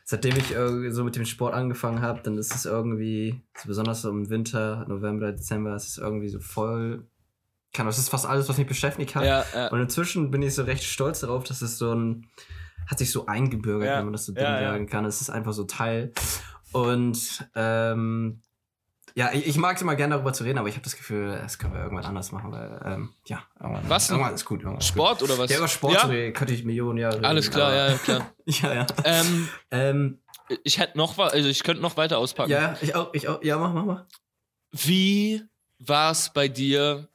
Seitdem ich irgendwie so mit dem Sport angefangen habe, dann ist es irgendwie, so besonders so im Winter, November, Dezember, ist es irgendwie so voll kann, das ist fast alles, was mich beschäftigt hat. Ja, ja. Und inzwischen bin ich so recht stolz darauf, dass es so ein, hat sich so eingebürgert, Ja. wenn man das so dumm sagen kann. Es ist einfach so Teil. Und ähm, ja, ich, ich mag es immer gerne darüber zu reden, aber ich habe das Gefühl, das können wir irgendwann anders machen, weil ähm, ja, irgendwann, Was irgendwann ist gut. Irgendwann Sport oder was? Gut. Ja, über Sport Ja? reden, könnte ich Millionen Jahre reden. Alles klar, ja, ja, klar. ja, ja. ähm, Ähm, ich hätte noch was, also ich könnte noch weiter auspacken. ja, ich auch, ich auch. Ja, mach, mach, mach. Wie war es bei dir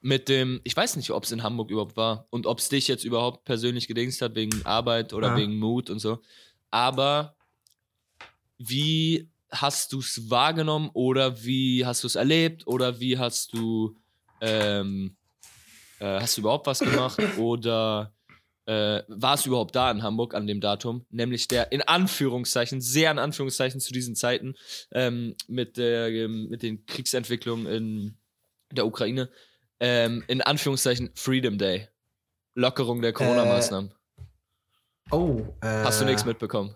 mit dem, ich weiß nicht, ob es in Hamburg überhaupt war und ob es dich jetzt überhaupt persönlich gedingst hat wegen Arbeit oder Ja. wegen Mut und so. Aber wie hast du es wahrgenommen oder wie hast du es erlebt oder wie hast du, ähm, äh, hast du überhaupt was gemacht oder äh, war es überhaupt da in Hamburg an dem Datum? Nämlich der in Anführungszeichen, sehr in Anführungszeichen zu diesen Zeiten ähm, mit, der, ähm, mit den Kriegsentwicklungen in der Ukraine, ähm, in Anführungszeichen Freedom Day. Lockerung der Corona-Maßnahmen. Oh, äh, Hast du nichts mitbekommen?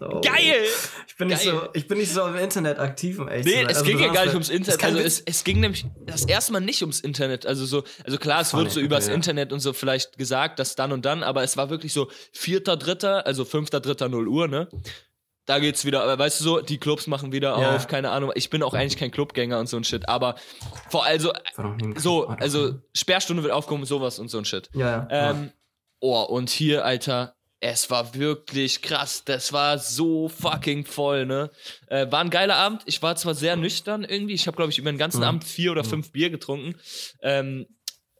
Oh. Geil! Ich bin, nicht Geil. so, ich bin nicht so im Internet aktiv, um ehrlich zu Nee, sein. es Also ging ja gar nicht ums es Internet. Also es, es ging nämlich das erste Mal nicht ums Internet. Also so, also klar, es Funny, wurde so übers ja. Internet und so vielleicht gesagt, dass dann und dann, aber es war wirklich so vierter, dritter, also fünfter, dritter, 0 Uhr, ne? Da geht's wieder, aber weißt du so, die Clubs machen wieder Ja. auf, keine Ahnung. Ich bin auch eigentlich kein Clubgänger und so ein Shit, aber vor also War doch nie im so, also Sperrstunde wird aufgehoben, sowas und so ein Shit. Ja, ja. Ähm, oh, und hier, Alter, es war wirklich krass. Das war so fucking voll, ne? Äh, war ein geiler Abend. Ich war zwar sehr nüchtern irgendwie. Ich habe, glaube ich, über den ganzen Mhm. Abend vier oder Mhm. fünf Bier getrunken. Ähm,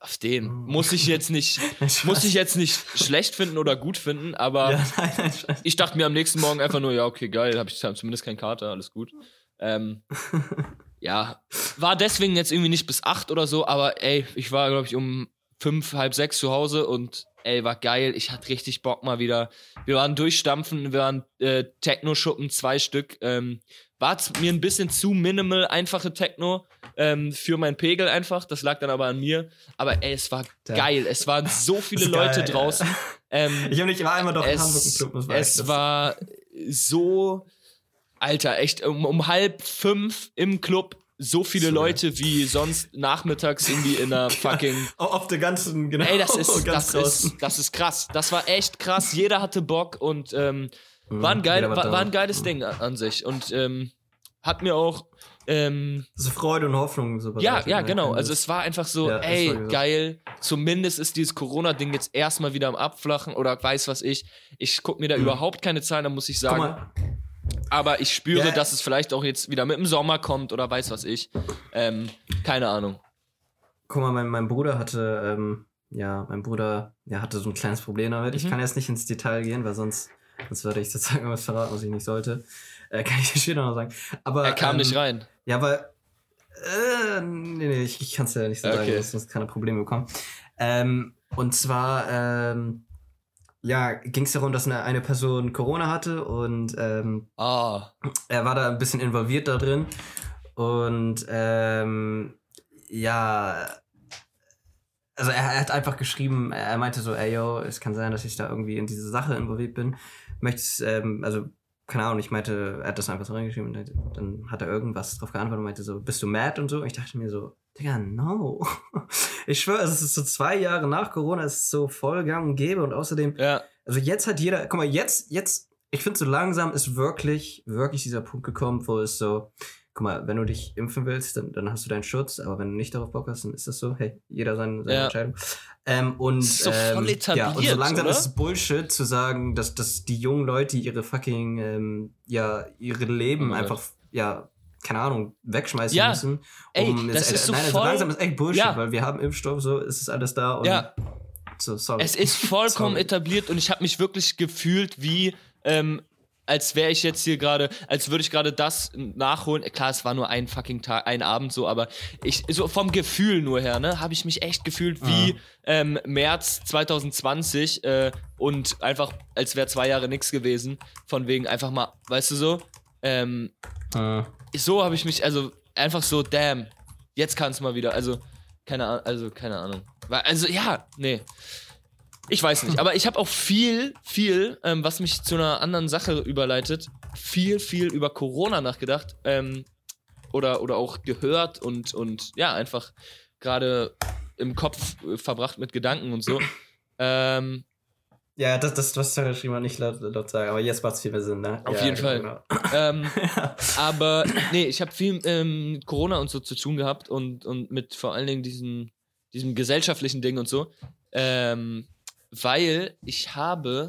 auf den Mhm. muss ich jetzt nicht, muss ich jetzt nicht schlecht finden oder gut finden, aber ja, nein, nein, scheiße. ich dachte mir am nächsten Morgen einfach nur, ja, okay, geil, habe ich zumindest keinen Kater, alles gut. Ähm, ja, war deswegen jetzt irgendwie nicht bis acht oder so, aber ey, ich war, glaube ich, um fünf, halb sechs zu Hause und ey, war geil. Ich hatte richtig Bock mal wieder. Wir waren durchstampfen, wir waren äh, Techno-Schuppen, zwei Stück. Ähm, war mir ein bisschen zu minimal, einfache Techno ähm, für meinen Pegel einfach. Das lag dann aber an mir. Aber ey, es war Ja. geil. Es waren so viele Leute geil. draußen. Ähm, Ich habe nicht, ich war einmal doch in Hamburg im es, Club. das war es das- war so, Alter, echt um, um halb fünf im Club so viele Leute wie sonst nachmittags irgendwie in einer fucking. Auf der ganzen, genau. Ey, das ist, das ist, das ist krass. Das war echt krass. Jeder hatte Bock und ähm, Mhm, war, ein geil, war, war ein geiles Mhm. Ding an, sich. Und ähm, hat mir auch. Ähm, So Freude und Hoffnung. So ja, bereitet, ja, ne? genau. Also es war einfach so, Ja, ey, geil. Zumindest ist dieses Corona-Ding jetzt erstmal wieder am Abflachen oder weiß was ich. Ich gucke mir da Mhm. überhaupt keine Zahlen, da muss ich Guck sagen. mal, Aber ich spüre, Ja. dass es vielleicht auch jetzt wieder mit dem Sommer kommt oder weiß was ich. Ähm, keine Ahnung. guck mal, mein, mein Bruder hatte, ähm, ja, mein Bruder, ja, hatte so ein kleines Problem damit. Ich Mhm. kann jetzt nicht ins Detail gehen, weil sonst, sonst würde ich sozusagen was verraten, was ich nicht sollte. Äh, kann ich dir später noch sagen. Aber, Er kam ähm, nicht rein. Ja, aber. Äh, nee, nee, ich, ich kann es ja nicht so sagen, Okay. dass sonst keine Probleme bekommen. Ähm, und zwar, ähm, ja, ging es darum, dass eine, eine Person Corona hatte und ähm, Ah, er war da ein bisschen involviert da drin. Und ähm, ja, also er, er hat einfach geschrieben, er meinte so, ey yo, es kann sein, dass ich da irgendwie in diese Sache involviert bin. Möchtest, ähm, also, keine Ahnung, ich meinte, er hat das einfach so reingeschrieben und dann hat er irgendwas drauf geantwortet und meinte so, bist du mad und so? Und ich dachte mir so, Digga, no. Ich schwöre, es ist so zwei Jahre nach Corona, es ist so voll gang und gäbe und außerdem, ja. also jetzt hat jeder, guck mal, jetzt, jetzt, ich finde so langsam ist wirklich, wirklich dieser Punkt gekommen, wo es so, guck mal, wenn du dich impfen willst, dann, dann hast du deinen Schutz, aber wenn du nicht darauf Bock hast, dann ist das so, hey, jeder seine, seine Ja. Entscheidung. Ähm, und, Das ist so ähm, voll Ja, und so etabliert, langsam oder? ist es Bullshit zu sagen, dass, dass die jungen Leute ihre fucking, ähm, ja, ihre Leben Oh einfach, ja, keine Ahnung, wegschmeißen Ja. müssen. Ey, um- das es- ist so nein, also voll- langsam ist echt Bullshit, Ja. weil wir haben Impfstoff, so ist es alles da und Ja. so, sorry. Es ist vollkommen Sorry. etabliert und ich habe mich wirklich gefühlt wie, ähm, als wäre ich jetzt hier gerade, als würde ich gerade das nachholen. Klar, es war nur ein fucking Tag, ein Abend so, aber ich, so vom Gefühl nur her, ne, habe ich mich echt gefühlt wie ähm, März 2020 äh, und einfach, als wäre zwei Jahre nichts gewesen. Von wegen einfach mal, weißt du so, ähm, Äh. So habe ich mich, also einfach so, damn, jetzt kann es mal wieder. Also, keine Ahnung, also, keine Ahnung. Also, ja, nee. Ich weiß nicht, aber ich habe auch viel, viel, ähm, was mich zu einer anderen Sache überleitet, viel, viel über Corona nachgedacht ähm, oder, oder auch gehört und, und ja, einfach gerade im Kopf äh, verbracht mit Gedanken und so. Ähm, ja, das, das, was Sarah geschrieben nicht laut, laut sagen, aber jetzt macht es viel mehr Sinn, ne? Auf ja, jeden Fall. Genau. ähm, aber nee, ich habe viel ähm, mit Corona und so zu tun gehabt und, und mit vor allen Dingen diesen, diesem gesellschaftlichen Ding und so. Ähm, weil ich habe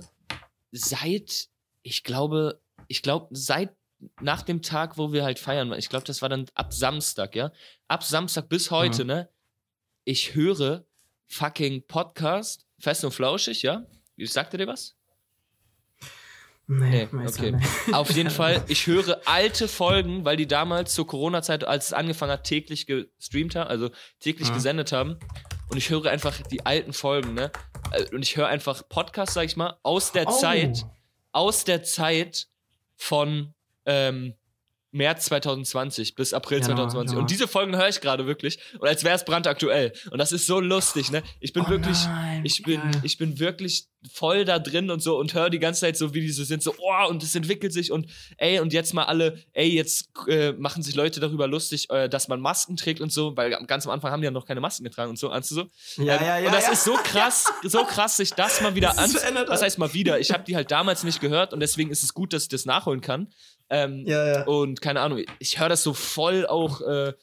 seit, ich glaube, ich glaube, seit nach dem Tag, wo wir halt feiern, ich glaube, das war dann ab Samstag, ja. Ab Samstag bis heute, Mhm. ne? Ich höre fucking Podcast, fest und flauschig, ja? Sagte dir was? Nee, Nee, okay. Auf jeden Fall, ich höre alte Folgen, weil die damals zur Corona-Zeit, als es angefangen hat, täglich gestreamt haben, also täglich Mhm. gesendet haben. Und ich höre einfach die alten Folgen, ne? Äh, Und ich höre einfach Podcasts, sag ich mal, aus der Oh. Zeit, aus der Zeit von ähm, März 2020 bis April Januar, 2020. Januar. Und diese Folgen höre ich gerade wirklich. Und als wäre es brandaktuell. Und das ist so lustig, ne? Ich bin Oh wirklich, nein, ich bin, ich bin wirklich voll da drin und so und höre die ganze Zeit so, wie die so sind, so, oh, und es entwickelt sich und ey, und jetzt mal alle, ey, jetzt äh, machen sich Leute darüber lustig, äh, dass man Masken trägt und so, weil ganz am Anfang haben die ja noch keine Masken getragen und so, ahnst du so? Ja, Ähm, ja, ja. und das ja. ist so krass, so krass, sich das mal wieder Das an. Was hat. heißt mal wieder? Ich habe die halt damals nicht gehört und deswegen ist es gut, dass ich das nachholen kann. Ähm, Ja, ja. und keine Ahnung, ich höre das so voll auch äh,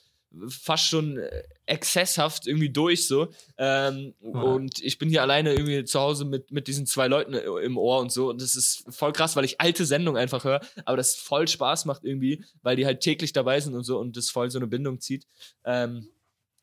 fast schon äh, exzesshaft irgendwie durch so. Ähm, Ja. Und ich bin hier alleine irgendwie zu Hause mit, mit diesen zwei Leuten äh, im Ohr und so. Und das ist voll krass, weil ich alte Sendungen einfach höre, aber das voll Spaß macht irgendwie, weil die halt täglich dabei sind und so und das voll so eine Bindung zieht. Ähm,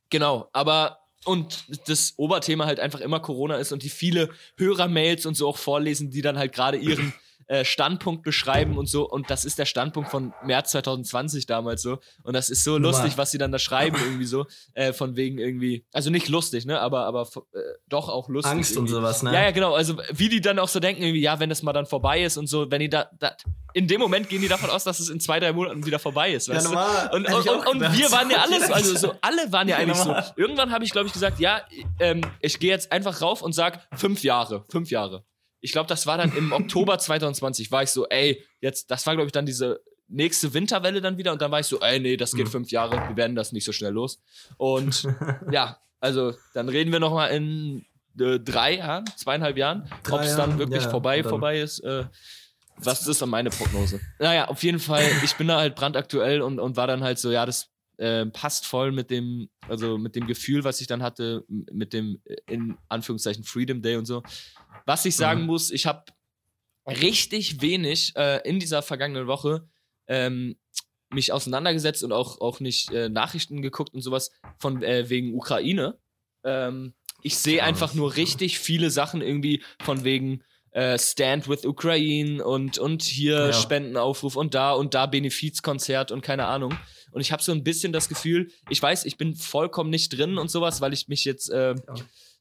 genau, aber und das Oberthema halt einfach immer Corona ist und die viele Hörermails und so auch vorlesen, die dann halt gerade ihren äh, Standpunkt beschreiben und so. Und das ist der Standpunkt von März 2020 damals so. Und das ist so lustig, was sie dann da schreiben, irgendwie so. Äh, von wegen irgendwie. Also nicht lustig, ne? Aber, aber äh, doch auch lustig. Angst und irgendwie. sowas, ne? Ja, ja, genau. Also, wie die dann auch so denken, irgendwie, ja, wenn das mal dann vorbei ist und so, wenn die da, da in dem Moment gehen die davon aus, dass es in zwei, drei Monaten wieder vorbei ist, Ja, weißt du? normal. Und, Hätte und, und, und gedacht. wir waren ja alle so, also so, alle waren ja Ja, eigentlich so. normal. Irgendwann habe ich, glaube ich, gesagt, ja, ähm, ich gehe jetzt einfach rauf und sag fünf Jahre, fünf Jahre. Ich glaube, das war dann im Oktober 2020, war ich so, ey, jetzt, das war, glaube ich, dann diese nächste Winterwelle dann wieder und dann war ich so, ey, nee, das geht Mhm. fünf Jahre, wir werden das nicht so schnell los. Und ja, also dann reden wir noch mal in äh, drei Jahren, zweieinhalb Jahren, ob es dann wirklich ja, vorbei, dann- vorbei ist. Äh, was ist dann meine Prognose? Naja, auf jeden Fall, ich bin da halt brandaktuell und, und war dann halt so, ja, das äh, passt voll mit dem, also mit dem Gefühl, was ich dann hatte, mit dem, äh, in Anführungszeichen, Freedom Day und so. Was ich sagen Mhm. muss, ich habe richtig wenig äh, in dieser vergangenen Woche ähm, mich auseinandergesetzt und auch, auch nicht äh, Nachrichten geguckt und sowas von äh, wegen Ukraine. Ähm, ich sehe einfach nur richtig viele Sachen irgendwie von wegen äh, Stand with Ukraine und, und hier Ja. Spendenaufruf und da und da Benefizkonzert und keine Ahnung. Und ich habe so ein bisschen das Gefühl, ich weiß, ich bin vollkommen nicht drin und sowas, weil ich mich jetzt äh,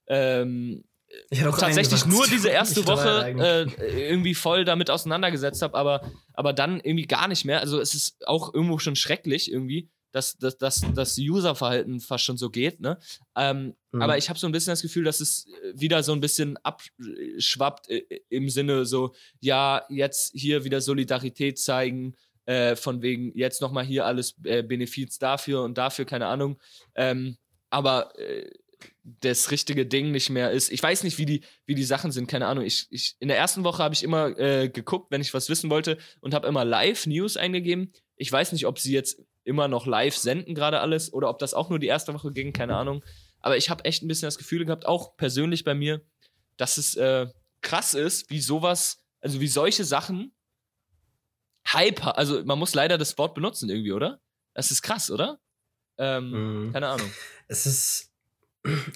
ähm, tatsächlich nur diese erste Woche äh, irgendwie voll damit auseinandergesetzt habe, aber, aber dann irgendwie gar nicht mehr. Also es ist auch irgendwo schon schrecklich irgendwie, dass, dass, dass das Userverhalten fast schon so geht, ne? Ähm, Mhm. Aber ich habe so ein bisschen das Gefühl, dass es äh, wieder so ein bisschen abschwappt äh, im Sinne so, ja, jetzt hier wieder Solidarität zeigen, äh, von wegen jetzt nochmal hier alles äh, Benefiz dafür und dafür, keine Ahnung. Ähm, aber äh, das richtige Ding nicht mehr ist. Ich weiß nicht, wie die, wie die Sachen sind, keine Ahnung. Ich, ich, in der ersten Woche habe ich immer äh, geguckt, wenn ich was wissen wollte und habe immer Live-News eingegeben. Ich weiß nicht, ob sie jetzt immer noch live senden, gerade alles, oder ob das auch nur die erste Woche ging, keine Ahnung. Aber ich habe echt ein bisschen das Gefühl gehabt, auch persönlich bei mir, dass es äh, krass ist, wie sowas, also wie solche Sachen Hype, also man muss leider das Wort benutzen irgendwie, oder? Das ist krass, oder? Ähm, Mhm. Keine Ahnung. Es ist,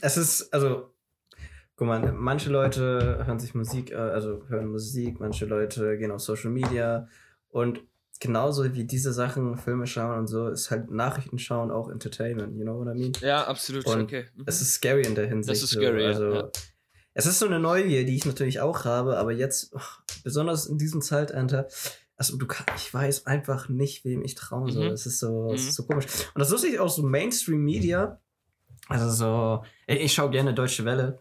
es ist, also, guck mal, manche Leute hören sich Musik, äh, also hören Musik, manche Leute gehen auf Social Media und genauso wie diese Sachen, Filme schauen und so, ist halt Nachrichten schauen auch Entertainment, you know what I mean? Ja, absolut. Und okay. Mhm. Es ist scary in der Hinsicht. Das ist so, scary, ja, also, ja. Es ist so eine Neugier, die ich natürlich auch habe, aber jetzt, ach, besonders in diesem Zeitalter, also du kann, ich weiß einfach nicht, wem ich trauen soll. Mhm. Es ist so, es Mhm. ist so komisch. Und das lustig auch so Mainstream Media. Also so, ich, schaue gerne Deutsche Welle.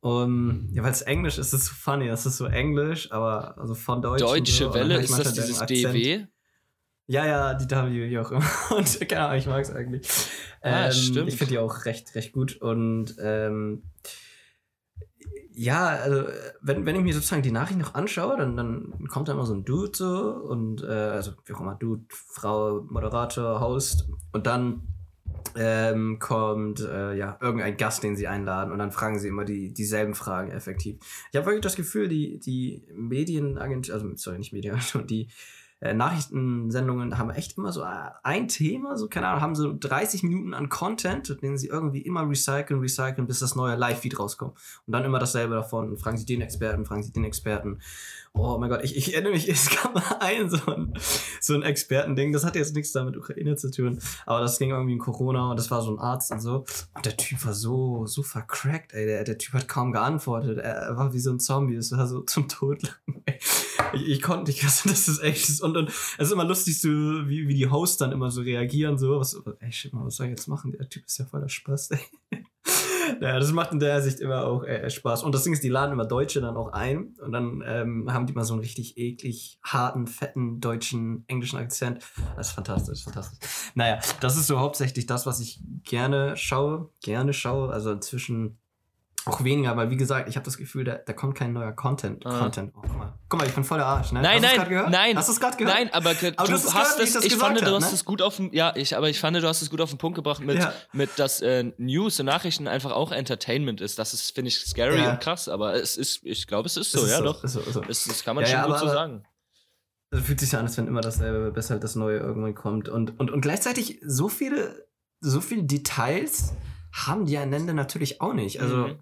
Und ja, weil es Englisch ist, ist es so funny. Es ist so Englisch, aber also von Deutsch. Deutsche so, Welle, ist das dieses. DW? Ja, ja, die W, wie auch immer. Und keine Ahnung, ich mag es eigentlich. Ah, ähm, stimmt. Ich finde die auch recht, recht gut. Und ähm, ja, also wenn, wenn ich mir sozusagen die Nachricht noch anschaue, dann, dann kommt da immer so ein Dude so und äh, also wie auch immer, Dude, Frau, Moderator, Host und dann ähm, kommt äh, ja irgendein Gast, den sie einladen und dann fragen sie immer die dieselben Fragen effektiv. Ich habe wirklich das Gefühl, die die Medienagentur, also sorry nicht Medienagentur, die äh, Nachrichtensendungen haben echt immer so äh, ein Thema, so keine Ahnung, haben so 30 Minuten an Content, den sie irgendwie immer recyceln, recyceln, bis das neue Live-Feed rauskommt. Und dann immer dasselbe davon. Fragen sie den Experten, fragen sie den Experten. Oh mein Gott, ich, ich erinnere mich, es gab mal ein so ein, so ein Expertending, das hatte jetzt nichts damit Ukraine zu tun, aber das ging irgendwie in Corona und das war so ein Arzt und so. Und der Typ war so, so vercrackt, ey. Der, der Typ hat kaum geantwortet. Er, war wie so ein Zombie, es war so zum Tod. Ich, ich konnte nicht dass das echt ist. Und, und es ist immer lustig, so, wie, wie die Hosts dann immer so reagieren, so, was, ey, shit mal, was soll ich jetzt machen? Der Typ ist ja voller Spaß, ey. Ja, das macht in der Sicht immer auch äh, Spaß. Und das Ding ist, die laden immer Deutsche dann auch ein und dann ähm, haben die mal so einen richtig eklig harten, fetten deutschen, englischen Akzent. Das ist fantastisch, fantastisch. Naja, das ist so hauptsächlich das, was ich gerne schaue, gerne schaue. Also inzwischen auch weniger, weil wie gesagt, ich habe das Gefühl, da, da kommt kein neuer Content. Ah. Content. Oh, guck mal. Guck mal, ich bin voll der Arsch, ne? Nein, hast nein, gehört? nein. Hast du es gerade gehört? Nein, aber, Aber du du hast es gehört, ich es, das ich gesagt fand, du hab, hast ne? es gut auf den, ja, ich, aber ich fand, du hast es gut auf den Punkt gebracht mit, Ja. mit dass äh, News und Nachrichten einfach auch Entertainment ist. Das ist, finde ich, scary Ja. und krass, aber es ist, ich glaube, es ist Es so, ist ja, so, doch. so, so. Das, das kann man Ja, schon gut aber- so sagen. Also fühlt sich ja an, als wenn immer dasselbe, bis halt das Neue irgendwann kommt. Und, und, und gleichzeitig so viele, so viele Details haben die am Ende natürlich auch nicht. Also Mhm.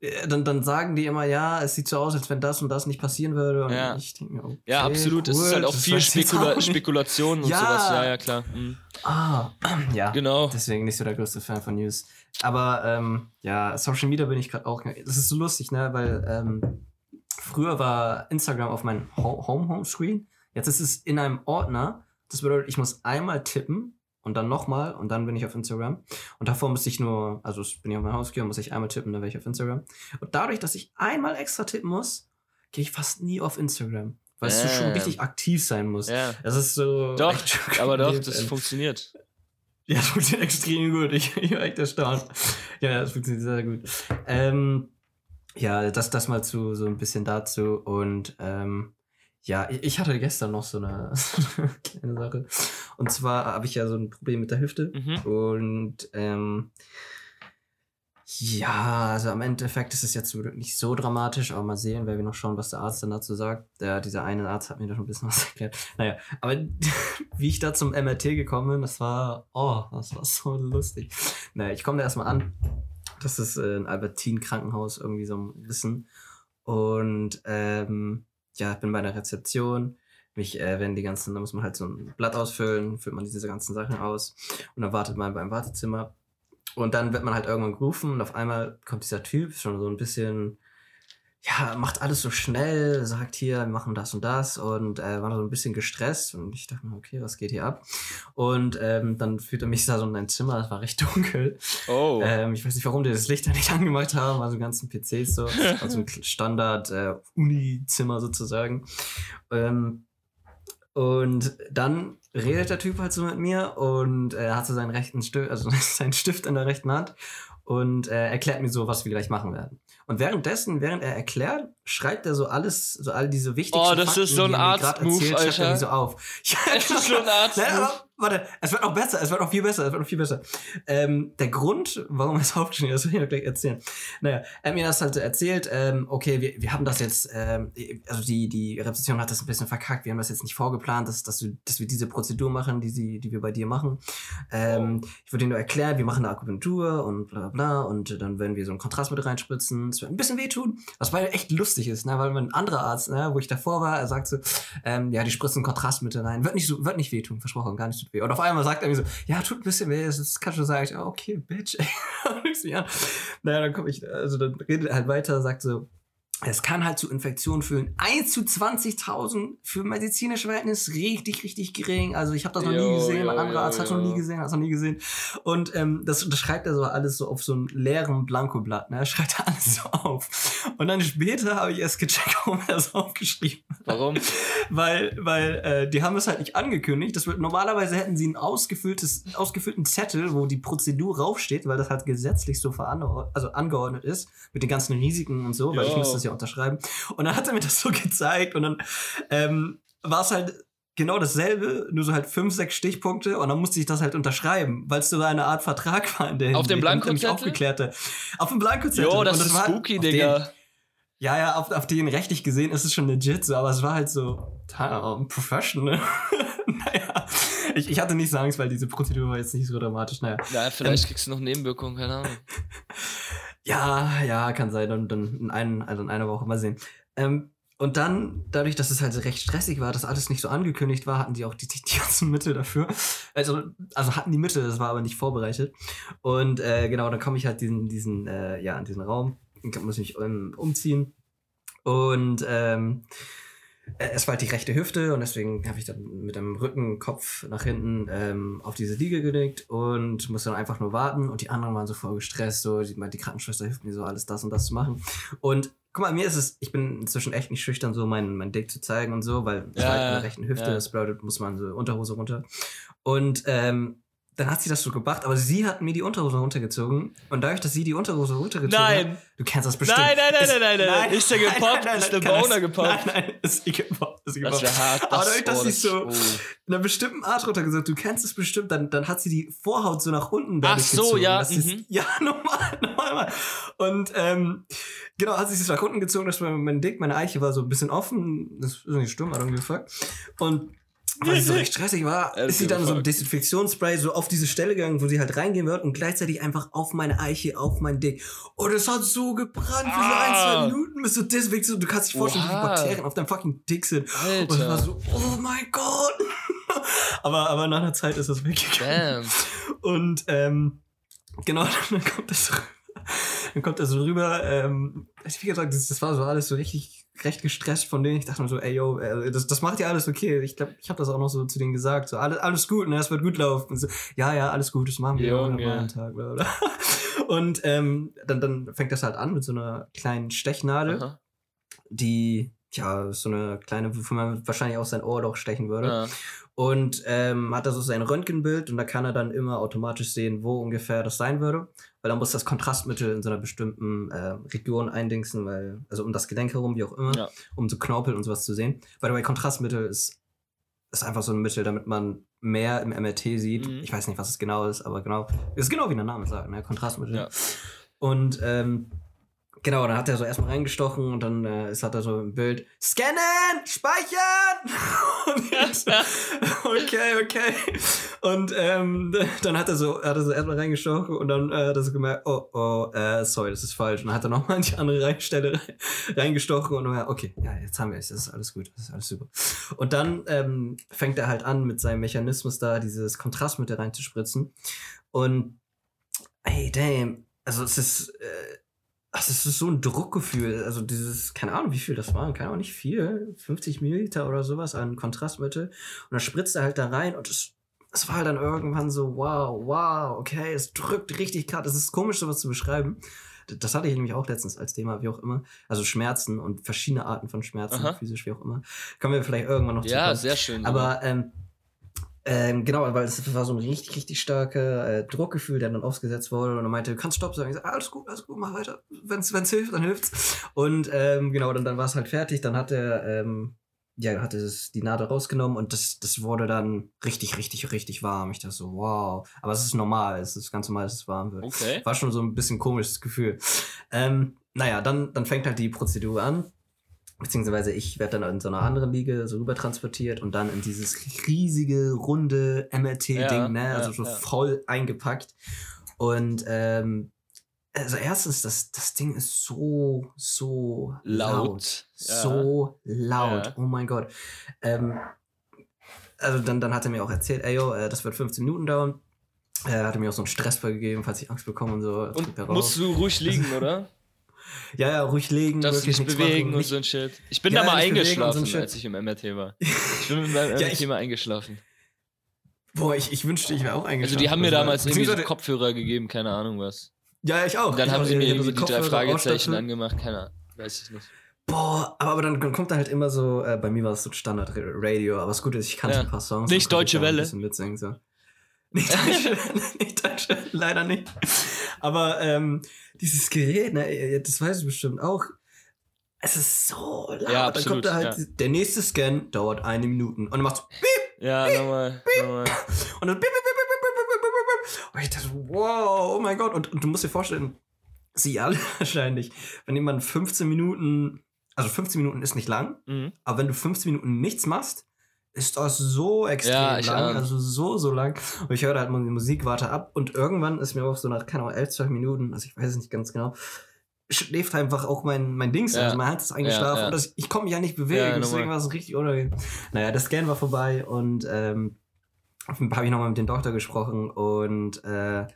Äh, dann, dann sagen die immer, ja, es sieht so aus, als wenn das und das nicht passieren würde. Und Ja. ich denke mir, okay, Ja, absolut. es ist halt cool, auch viel Spekula auch. Spekulation und Ja. sowas. Ja, ja, klar. Mhm. Ah, ja. Genau. Deswegen nicht so der größte Fan von News. Aber ähm, ja, Social Media bin ich gerade auch. Das ist so lustig, ne? Weil ähm, früher war Instagram auf meinem Ho- Home-Home-Screen. Jetzt ist es in einem Ordner. Das bedeutet, ich muss einmal tippen und dann nochmal und dann bin ich auf Instagram. Und davor muss ich nur, also bin ich auf mein Haus gehe, muss ich einmal tippen, dann wäre ich auf Instagram. Und dadurch, dass ich einmal extra tippen muss, gehe ich fast nie auf Instagram. Weil es so schon richtig aktiv sein muss. Ja. Das ist so. Doch, aber doch, das ey. funktioniert. Ja, das funktioniert extrem gut. Ich, ich war echt erstaunt. Ja, das funktioniert sehr gut. Ähm, ja, das, das mal zu so ein bisschen dazu. Und ähm, ja, ich, hatte gestern noch so eine, kleine Sache. Und zwar habe ich ja so ein Problem mit der Hüfte. Mhm. Und ähm, ja, also am Endeffekt ist es jetzt nicht so dramatisch, aber mal sehen, weil wir noch schauen, was der Arzt dann dazu sagt. Der, dieser eine Arzt hat mir da schon ein bisschen was erklärt. Naja, aber wie ich da zum MRT gekommen bin, das war, oh, das war so lustig. Naja, ich komme da erstmal an. Das ist äh, ein Albertin-Krankenhaus, irgendwie so ein Wissen. Und ähm, ja, ich bin bei der Rezeption. Mich äh, werden die ganzen, da muss man halt so ein Blatt ausfüllen, füllt man diese ganzen Sachen aus und dann wartet man beim Wartezimmer. Und dann wird man halt irgendwann gerufen und auf einmal kommt dieser Typ, schon so ein bisschen, ja, macht alles so schnell, sagt hier, wir machen das und das und äh, war so ein bisschen gestresst und ich dachte mir, okay, was geht hier ab? Und ähm, dann führte mich da so in ein Zimmer, es war recht dunkel. Oh. Ähm, ich weiß nicht, warum die das Licht da nicht angemacht haben, also ganzen PCs so, also ein Standard äh, Uni-Zimmer sozusagen. Ähm, und dann redet der Typ halt so mit mir und er hat so seinen rechten Stift, also seinen Stift in der rechten Hand und äh, erklärt mir so, was wir gleich machen werden. Und währenddessen, während er erklärt, schreibt er so alles, so all diese wichtigsten Oh, das ist so ein Arzt-Move, erzählt, schreibt er Alter. so auf. Ja, Das ist so ein aber, warte, es wird noch besser, es wird noch viel besser, es wird noch viel besser. Ähm, der Grund, warum er es aufgeschrieben hat, das will ich noch gleich erzählen. Naja, er hat mir das halt so erzählt, ähm, okay, wir, wir haben das jetzt, ähm, also die, die Rezeption hat das ein bisschen verkackt, wir haben das jetzt nicht vorgeplant, dass, dass, du, dass wir diese Prozedur machen, die, sie, die wir bei dir machen. Ähm, Ich würde dir nur erklären, wir machen eine Akupunktur und bla bla bla und dann werden wir so einen Kontrast mit reinspritzen. Es wird ein bisschen wehtun, was bei echt lustig ist, ne? weil ein anderer Arzt, ne, wo ich davor war, er sagt so, ähm, ja, die spritzen Kontrastmittel rein, wird nicht so, wird nicht wehtun, versprochen, gar nicht tut weh. Und auf einmal sagt er mir so, ja, tut ein bisschen weh, das kann schon sagen, ich, oh, okay, Bitch, ey. Naja, dann komme ich, also dann redet er halt weiter, sagt so, es kann halt zu Infektionen führen. 1 zu 20.000 für medizinische Verhältnis richtig, richtig gering. Also ich habe das noch Jo, nie gesehen, jo, ein anderer Arzt hat noch nie gesehen, hat es noch nie gesehen. Und ähm, das, das schreibt er so alles so auf so einem leeren Blankoblatt. Ne? Schreibt er alles so auf. Und dann später habe ich erst gecheckt, warum er das aufgeschrieben hat. Warum? Weil, weil äh, die haben es halt nicht angekündigt. Das wird, normalerweise hätten sie ein ausgefülltes, ausgefüllten Zettel, wo die Prozedur raufsteht, weil das halt gesetzlich so veranordnet, also angeordnet ist, mit den ganzen Risiken und so, weil ich Jo. muss das ja unterschreiben. Und dann hat er mir das so gezeigt und dann ähm, war es halt genau dasselbe, nur so halt fünf, sechs Stichpunkte und dann musste ich das halt unterschreiben, weil es so eine Art Vertrag war in der Auf dem Hinsicht mich Blankozettel? aufgeklärte. Auf dem Blankozettel. Jo, das Und ist war- spooky, auf den- Digga. Ja, ja, auf, auf den rechtlich gesehen ist es schon legit so, aber es war halt so, um, professional. naja, ich, ich hatte nicht so Angst, weil diese Prozedur war jetzt nicht so dramatisch. Naja, Ja, vielleicht kriegst du noch Nebenwirkungen, keine Ahnung. ja, ja, kann sein, dann, dann in, einen, also in einer Woche mal sehen. Ähm, und dann, dadurch, dass es halt so recht stressig war, dass alles nicht so angekündigt war, hatten die auch die, die, die ganzen Mittel dafür. Also, also hatten die Mittel, das war aber nicht vorbereitet. Und äh, genau, dann komme ich halt diesen, diesen, äh, ja, in diesen Raum, und muss mich ähm, umziehen. Und ähm, äh, es war halt die rechte Hüfte und deswegen habe ich dann mit dem Rücken, Kopf nach hinten ähm, auf diese Liege gelegt und musste dann einfach nur warten. Und die anderen waren so voll gestresst, so die, die Krankenschwester hilft mir so alles das und das zu machen. Und guck mal, mir ist es, ich bin inzwischen echt nicht schüchtern, so mein, mein Dick zu zeigen und so, weil es Ja, halt in der rechten Hüfte, ja. das bedeutet, muss man so Unterhose runter. Und ähm, dann hat sie das so gemacht, aber sie hat mir die Unterhose runtergezogen. Und dadurch, dass sie die Unterhose runtergezogen hat, Nein! du kennst das bestimmt. Nein, nein, nein, Ist- nein, nein, nein. Ist der gepoppt? Ist der kann das- Boner gepoppt? Nein, nein, ist sie gepoppt. Ist sie Das gepoppt. wäre hart. Aber Das, dadurch, dass oh, sie das, so- oh. in einer bestimmten Art runtergezogen, du kennst es bestimmt, dann, dann hat sie die Vorhaut so nach unten Ach so, gezogen. ja, Das ist, mhm. ja, normal, normal. Und ähm, genau, hat sie es nach unten gezogen, dass mein, mein Dick, meine Eiche war so ein bisschen offen. Das ist nicht stumm, I don't give a fuck. Und weil sie so recht stressig war, ist sie dann so ein Desinfektionsspray so auf diese Stelle gegangen, wo sie halt reingehen wird und gleichzeitig einfach auf meine Eiche, auf mein Dick. Und es hat so gebrannt für so ein, Ah. zwei Minuten bis so Desinfektion. Du kannst dich vorstellen, wie Oha. Bakterien auf deinem fucking Dick sind. Und es war Alter. so, oh mein Gott. aber, aber nach einer Zeit ist das weggegangen. Damn. Und ähm, genau, dann kommt das rüber. Dann kommt das so rüber. Ähm, wie gesagt, das, das war so alles so richtig recht gestresst von denen. Ich dachte mir so, ey yo, äh, das, das macht ja alles okay. Ich glaube, ich habe das auch noch so zu denen gesagt. So, alles, alles gut, ne, es wird gut laufen. So, ja, ja, alles gut, das machen wir Junge. mal einen Tag. Bla, bla. Und ähm, dann, dann fängt das halt an mit so einer kleinen Stechnadel, Aha. die, ja, so eine kleine, wofür man wahrscheinlich auch sein Ohr doch stechen würde Ja. und ähm, hat da so sein Röntgenbild und da kann er dann immer automatisch sehen, wo ungefähr das sein würde. Weil dann muss das Kontrastmittel in so einer bestimmten äh, Region eindingsen, weil, also um das Gelenk herum, wie auch immer, Ja. um so Knorpel und sowas zu sehen. By the way, Kontrastmittel ist, ist einfach so ein Mittel, damit man mehr im MRT sieht. Mhm. Ich weiß nicht, was es genau ist, aber genau, ist genau wie der Name sagt, ne? Kontrastmittel. Ja. Und ähm, genau, dann hat er so erstmal reingestochen und dann äh, ist, hat er so ein Bild, scannen, speichern! so, okay, okay. Und ähm, dann hat er so, hat er so erstmal reingestochen und dann äh, hat er so gemerkt, oh, oh, äh, sorry, das ist falsch. Und dann hat er nochmal in die andere rein, reingestochen und dann, war, okay, ja, jetzt haben wir es, das ist alles gut, das ist alles super. Und dann ähm, fängt er halt an, mit seinem Mechanismus da dieses Kontrastmittel reinzuspritzen. Und ey, damn, also es ist, äh, also es ist so ein Druckgefühl. Also dieses, keine Ahnung, wie viel das war, keine Ahnung, nicht viel, 50 Milliliter oder sowas an Kontrastmittel. Und dann spritzt er halt da rein und es, es war halt dann irgendwann so, wow, wow, okay, es drückt richtig hart. Es ist komisch, sowas zu beschreiben. Das hatte ich nämlich auch letztens als Thema, wie auch immer. Also Schmerzen und verschiedene Arten von Schmerzen, Aha. physisch, wie auch immer. Kommen wir vielleicht irgendwann noch zu Ja, kommen. sehr schön. Aber ähm, ähm, genau, weil es war so ein richtig, richtig starker äh, Druckgefühl, der dann ausgesetzt wurde und er meinte, du kannst Stopp sagen. Ich sag, alles gut, alles gut, mach weiter. Wenn es hilft, dann hilft's. Und ähm, genau, dann, dann war es halt fertig. Dann hat er, ähm, ja, hat es die Nadel rausgenommen und das, das wurde dann richtig, richtig, richtig warm. Ich dachte so, wow. Aber es ist normal, es ist ganz normal, dass es warm wird. okay. War schon so ein bisschen komisches Gefühl. Ähm, naja, dann, dann fängt halt die Prozedur an. Beziehungsweise ich werde dann in so einer anderen Liege so rüber transportiert und dann in dieses riesige, runde MRT-Ding, Ja, ne? Also ja, so ja. voll eingepackt. Und ähm, also erstens, das, das Ding ist so, so laut. Laut. So laut. Oh mein Gott. Ähm, also dann, dann hat er mir auch erzählt, ey yo, äh, das wird 15 Minuten dauern. Er hatte mir auch so einen Stressball gegeben, falls ich Angst bekomme und so. Und musst du ruhig liegen, oder? Ja, ja, ruhig legen, du wirklich nichts bewegen machen, und nicht- so ein Shit. Ich bin Ja, da mal so eingeschlafen, Shit. als ich im MRT war. Ich bin beim Ja, MRT mal eingeschlafen. Boah, ich, ich wünschte, ich wäre auch Also eingeschlafen. die haben mir Das damals irgendwie so Kopfhörer gegeben, keine Ahnung was. Ja, ich auch. Und dann ich haben auch. sie mir irgendwie so die drei Fragezeichen angemacht, keine Ahnung, weiß ich nicht. Boah, aber, aber dann kommt da halt immer so, äh, bei mir war es so Standard Radio, aber das Gute ist, ich kannte Ja. ein paar Songs. Nicht dann Deutsche da ein Welle. bisschen mitsingen, so. Nicht Tankstelle, nicht Tankstelle, leider nicht. Aber ähm, dieses Gerät, ne, das weißt du bestimmt auch. Es ist so laut. Ja, dann kommt da halt ja. der nächste Scan, dauert eine Minute. Und dann machst du Ja, nochmal, piep. nochmal. Und dann piep, piep, piep, piep, piep, piep. Und ich dachte, wow, oh mein Gott. Und, und du musst dir vorstellen, sie alle wahrscheinlich, wenn jemand 15 Minuten, also 15 Minuten ist nicht lang, mhm. aber wenn du 15 Minuten nichts machst, ist das so extrem Ja, lang, also so, so lang. Und ich höre halt mal die Musik, warte ab und irgendwann ist mir auch so nach, keine Ahnung, 11, 12 Minuten, also ich weiß es nicht ganz genau, schläft einfach auch mein, mein Dings, Ja. also mein Herz ist eingeschlafen Ja, und das, ich komme mich ja nicht bewegen, deswegen war es richtig unangenehm. Naja, der Scan war vorbei und ähm, habe ich nochmal mit dem Doktor gesprochen und äh,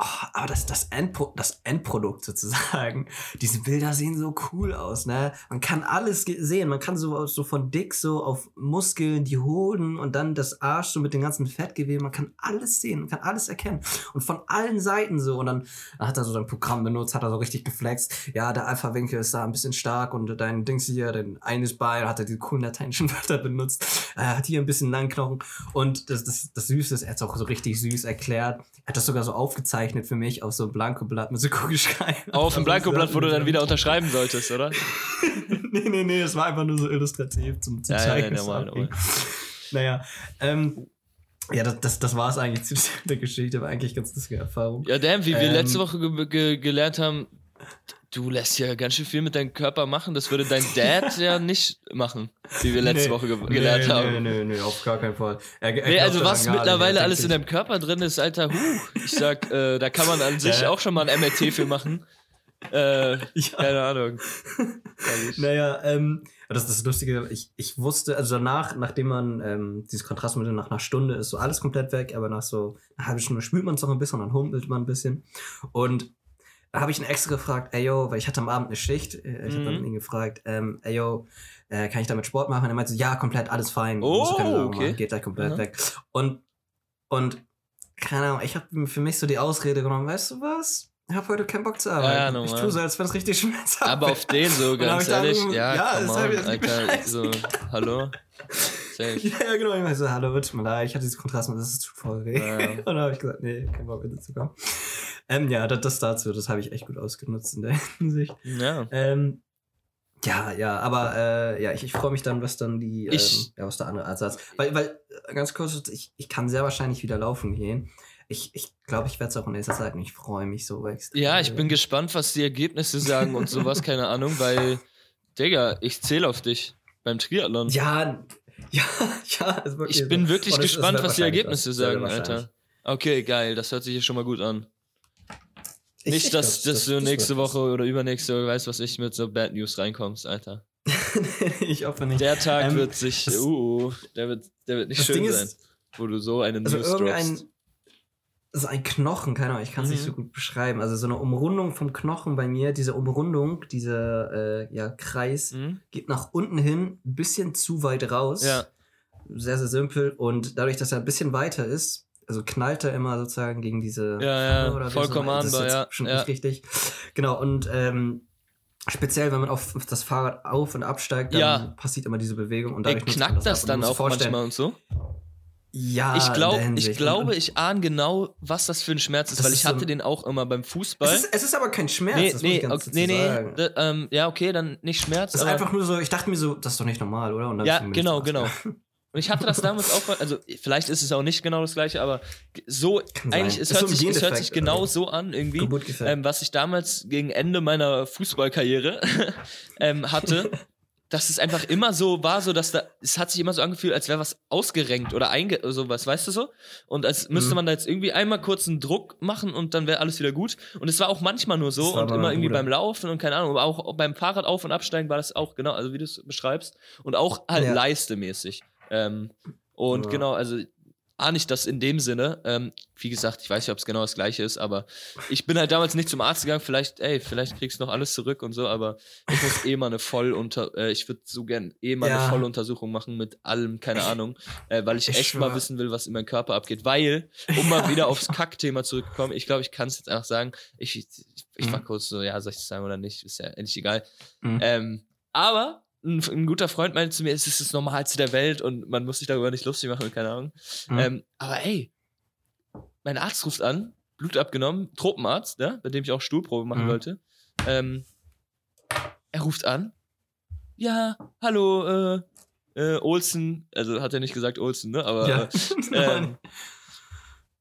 oh, aber das, das, Endpro das Endprodukt sozusagen, diese Bilder sehen so cool aus, ne? Man kann alles sehen, man kann so, so von dick so auf Muskeln, die Hoden und dann das Arsch so mit dem ganzen Fettgewebe, man kann alles sehen, man kann alles erkennen. Und von allen Seiten so. Und dann hat er so sein Programm benutzt, hat er so richtig geflext, ja, der Alpha-Winkel ist da ein bisschen stark und dein Dings hier, dein eines Bein, hat er die coolen lateinischen Wörter benutzt, er hat hier ein bisschen Langknochen und das, das, das Süße ist, er hat es auch so richtig süß erklärt, er hat das sogar so aufgezeichnet für mich auf so einem Blankoblatt mit so Kugelschreiben. Auf Also, Blankoblatt, wo du dann wieder unterschreiben solltest, oder? nee, nee, nee, das war einfach nur so illustrativ zum, zum Ja, zeigen. ja, es normal, abging. Naja, ähm, ja, das, das, das war es eigentlich zu der Geschichte, war eigentlich ganz lustige Erfahrung. Ja, damn, wie wir Ähm, letzte Woche ge ge gelernt haben, du lässt ja ganz schön viel mit deinem Körper machen. Das würde dein Dad ja nicht machen, wie wir letzte Nee, Woche ge gelernt nee, haben. Nee, nee, nee, auf gar keinen Fall. Er, er Nee, also was nicht. mittlerweile Er alles in deinem Körper drin ist, Alter, huh. Ich sag, äh, da kann man an sich Ja. auch schon mal ein MRT für machen. Äh, ja. keine Ahnung. Naja, ähm, das ist das Lustige, ich, ich wusste, also danach, nachdem man ähm, dieses Kontrastmittel nach einer Stunde ist so alles komplett weg, aber nach so einer halben Stunde spült man es noch ein bisschen und dann humpelt man ein bisschen. Und da habe ich ihn extra gefragt, ey yo, weil ich hatte am Abend eine Schicht, äh, ich habe dann Mhm. ihn gefragt, ähm, ey yo, äh, kann ich damit Sport machen? Und er meinte so, ja, komplett, alles fein. Oh, okay. machen, Geht gleich komplett Aha. weg. Und, und, keine Ahnung, ich habe für mich so die Ausrede genommen, weißt du was? Ich habe heute keinen Bock zu arbeiten. ja, ich normal. tue so, als wenn es richtig schmerzhaft Aber auf den so, dann ganz ich ehrlich. irgendwo- Ja, ja, hab on, ich Alter. So, hallo? Safe. Ja, genau. Ich meinte so, hallo, wird mir leid, ich hatte dieses Kontrast, das ist zu voll weh. Ja. Und dann habe ich gesagt, nee, kein Bock mit zu kommen. Ähm, ja, das, das dazu, das habe ich echt gut ausgenutzt in der Hinsicht. Ja. Ähm, ja, ja, aber äh, ja, ich, ich freue mich dann, was dann die, ähm, Ich- ja, was der andere Ersatz. Weil, weil, ganz kurz, ich, ich kann sehr wahrscheinlich wieder laufen gehen. Ich ich, glaube, ich werde es auch in nächster Zeit und ich freue mich so extrem. Ja, ich bin gespannt, was die Ergebnisse sagen und sowas, keine Ahnung, weil, Digga, ich zähle auf dich beim Triathlon. Ja, ja, ja, ist wirklich ich so. bin wirklich Und es- es gespannt, wird was die Ergebnisse. Es sagen. Alter. Okay, geil, das hört sich hier schon mal gut an. Ich- Nicht, ich dass, glaub, dass du das nächste. Woche oder übernächste, weißt was ich, mit so Bad News reinkommst, Alter. ich hoffe nicht. Der Tag Ähm, wird sich, das- uh, der wird, der wird nicht das schön Ding sein, ist- wo du so eine also News irgendein droppst. So ein Knochen, keine Ahnung, ich kann es nicht Mhm. so gut beschreiben. Also so eine Umrundung vom Knochen bei mir, diese Umrundung, dieser äh, ja, Kreis, Hm? geht nach unten hin, ein bisschen zu weit raus. Ja, Sehr, sehr simpel. Und dadurch, dass er ein bisschen weiter ist, also knallt er immer sozusagen gegen diese Ja, ja, Oder vollkommen so- das ist jetzt ja, Schon ja. nicht richtig. Genau, und ähm, speziell, wenn man auf das Fahrrad auf- und absteigt, dann Ja. passiert immer diese Bewegung. Und Ey, dadurch man knackt das dann auch vorstellen, manchmal und so? Ja, ich, glaub, ich glaube, ich ahne genau, was das für ein Schmerz ist, Das weil ist ich hatte so- den auch immer beim Fußball. es, ist, es ist aber kein Schmerz. nee, das muss nee, ich ganz okay, nee, nee, da, ähm, ja, okay, dann nicht Schmerz, Das ist einfach nur so, ich dachte mir so, das ist doch nicht normal, oder? Ja, genau, nichts genau. Und ich hatte das damals auch, also vielleicht ist es auch nicht genau das gleiche, aber so, Kann eigentlich, es hört, so sich, es hört sich genau so an irgendwie, ähm, was ich damals gegen Ende meiner Fußballkarriere ähm, hatte. Dass es einfach immer so war, so dass da, es hat sich immer so angefühlt, als wäre was ausgerenkt oder einge, sowas, weißt du so? Und als müsste Mhm. man da jetzt irgendwie einmal kurz einen Druck machen und dann wäre alles wieder gut. Und es war auch manchmal nur so und immer irgendwie beim Laufen und keine Ahnung, aber auch beim Fahrrad auf und absteigen war das auch genau, also wie du es beschreibst. Und auch halt Ja. leistemäßig. Ähm, und Ja. genau, also ahne ich das in dem Sinne. Ähm, wie gesagt, ich weiß nicht, ob es genau das gleiche ist, aber ich bin halt damals nicht zum Arzt gegangen. Vielleicht, ey, vielleicht kriegst du noch alles zurück und so, aber ich muss eh mal eine Vollunter, äh, ich würde so gern eh mal Ja. eine Volluntersuchung machen mit allem, keine Ahnung, äh, weil ich, Ich echt mal schwör. wissen will, was in meinem Körper abgeht. Weil, um mal wieder aufs Kackthema zurückzukommen, ich glaube, ich kann es jetzt einfach sagen, ich, ich, ich war Mhm. kurz so, ja, soll ich das sagen oder nicht, ist ja endlich egal. Mhm. Ähm, aber ein, ein guter Freund meinte zu mir, es ist das Normalste der Welt und man muss sich darüber nicht lustig machen, keine Ahnung. Mhm. Ähm, aber ey, mein Arzt ruft an, Blut abgenommen, Tropenarzt, ne, bei dem ich auch Stuhlprobe machen Mhm. wollte. Ähm, er ruft an. Ja, hallo, äh, äh, Olsen, also hat er nicht gesagt Olsen, ne, aber ja. äh, ähm,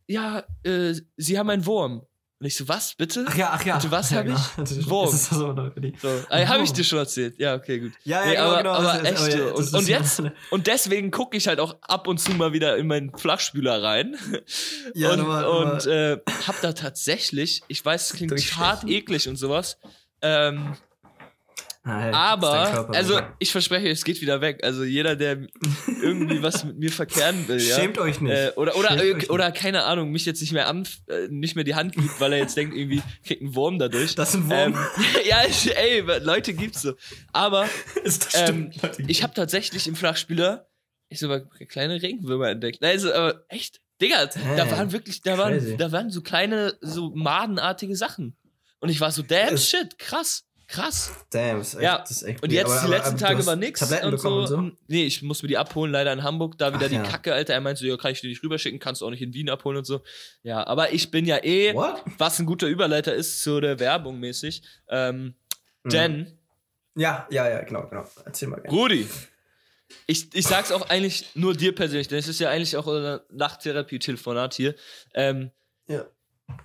ja, äh, Sie haben einen Wurm. Und ich so, was, bitte? ach ja, ach ja. Warte, was ja, hab genau. ich? Wurm. Das ist so. So, äh, habe ich dir schon erzählt? Ja, okay, gut. Ja, ja, Nee, genau, aber- genau. aber echt ja, so. das Und- und jetzt? Und deswegen gucke ich halt auch ab und zu mal wieder in meinen Flachspüler rein. Ja, und nochmal- und nochmal- äh, hab da tatsächlich, ich weiß, es klingt hart eklig und sowas. Ähm, Hey, ist dein aber, also ich verspreche, es geht wieder weg. Also jeder, der irgendwie was mit mir verkehren will, ja. Schämt euch nicht. Äh, oder oder äh, nicht. oder keine Ahnung, mich jetzt nicht mehr an, äh, nicht mehr die Hand gibt, weil er jetzt denkt, irgendwie kriegt ein Wurm dadurch. Das ist ein Wurm. Ähm, ja, ich, ey, Leute gibt's so. Aber ähm, ich habe tatsächlich im Flachspieler ich so mal kleine Regenwürmer entdeckt. Nein, so, aber echt, Digga, da Hä? waren wirklich, da Crazy. waren, da waren so kleine, so madenartige Sachen. Und ich war so, damn shit, krass, krass. Damn, ist echt, Ja, das ist echt Und jetzt Aber- die letzten aber Tage war nix. Tabletten und bekommen so. und so? Nee, ich muss mir die abholen, leider in Hamburg. Da wieder Ach die ja. Kacke, Alter. Er meinte so, ja, kann ich dir nicht rüberschicken, kannst du auch nicht in Wien abholen und so. Ja, aber ich bin ja eh, What? was ein guter Überleiter ist zu der Werbung mäßig. Ähm, Mhm. Denn Ja, ja, ja, genau, genau. Erzähl mal gerne. Rudi, ich, ich sag's auch eigentlich nur dir persönlich, denn es ist ja eigentlich auch unser Nachttherapie-Telefonat hier. Ähm, Ja.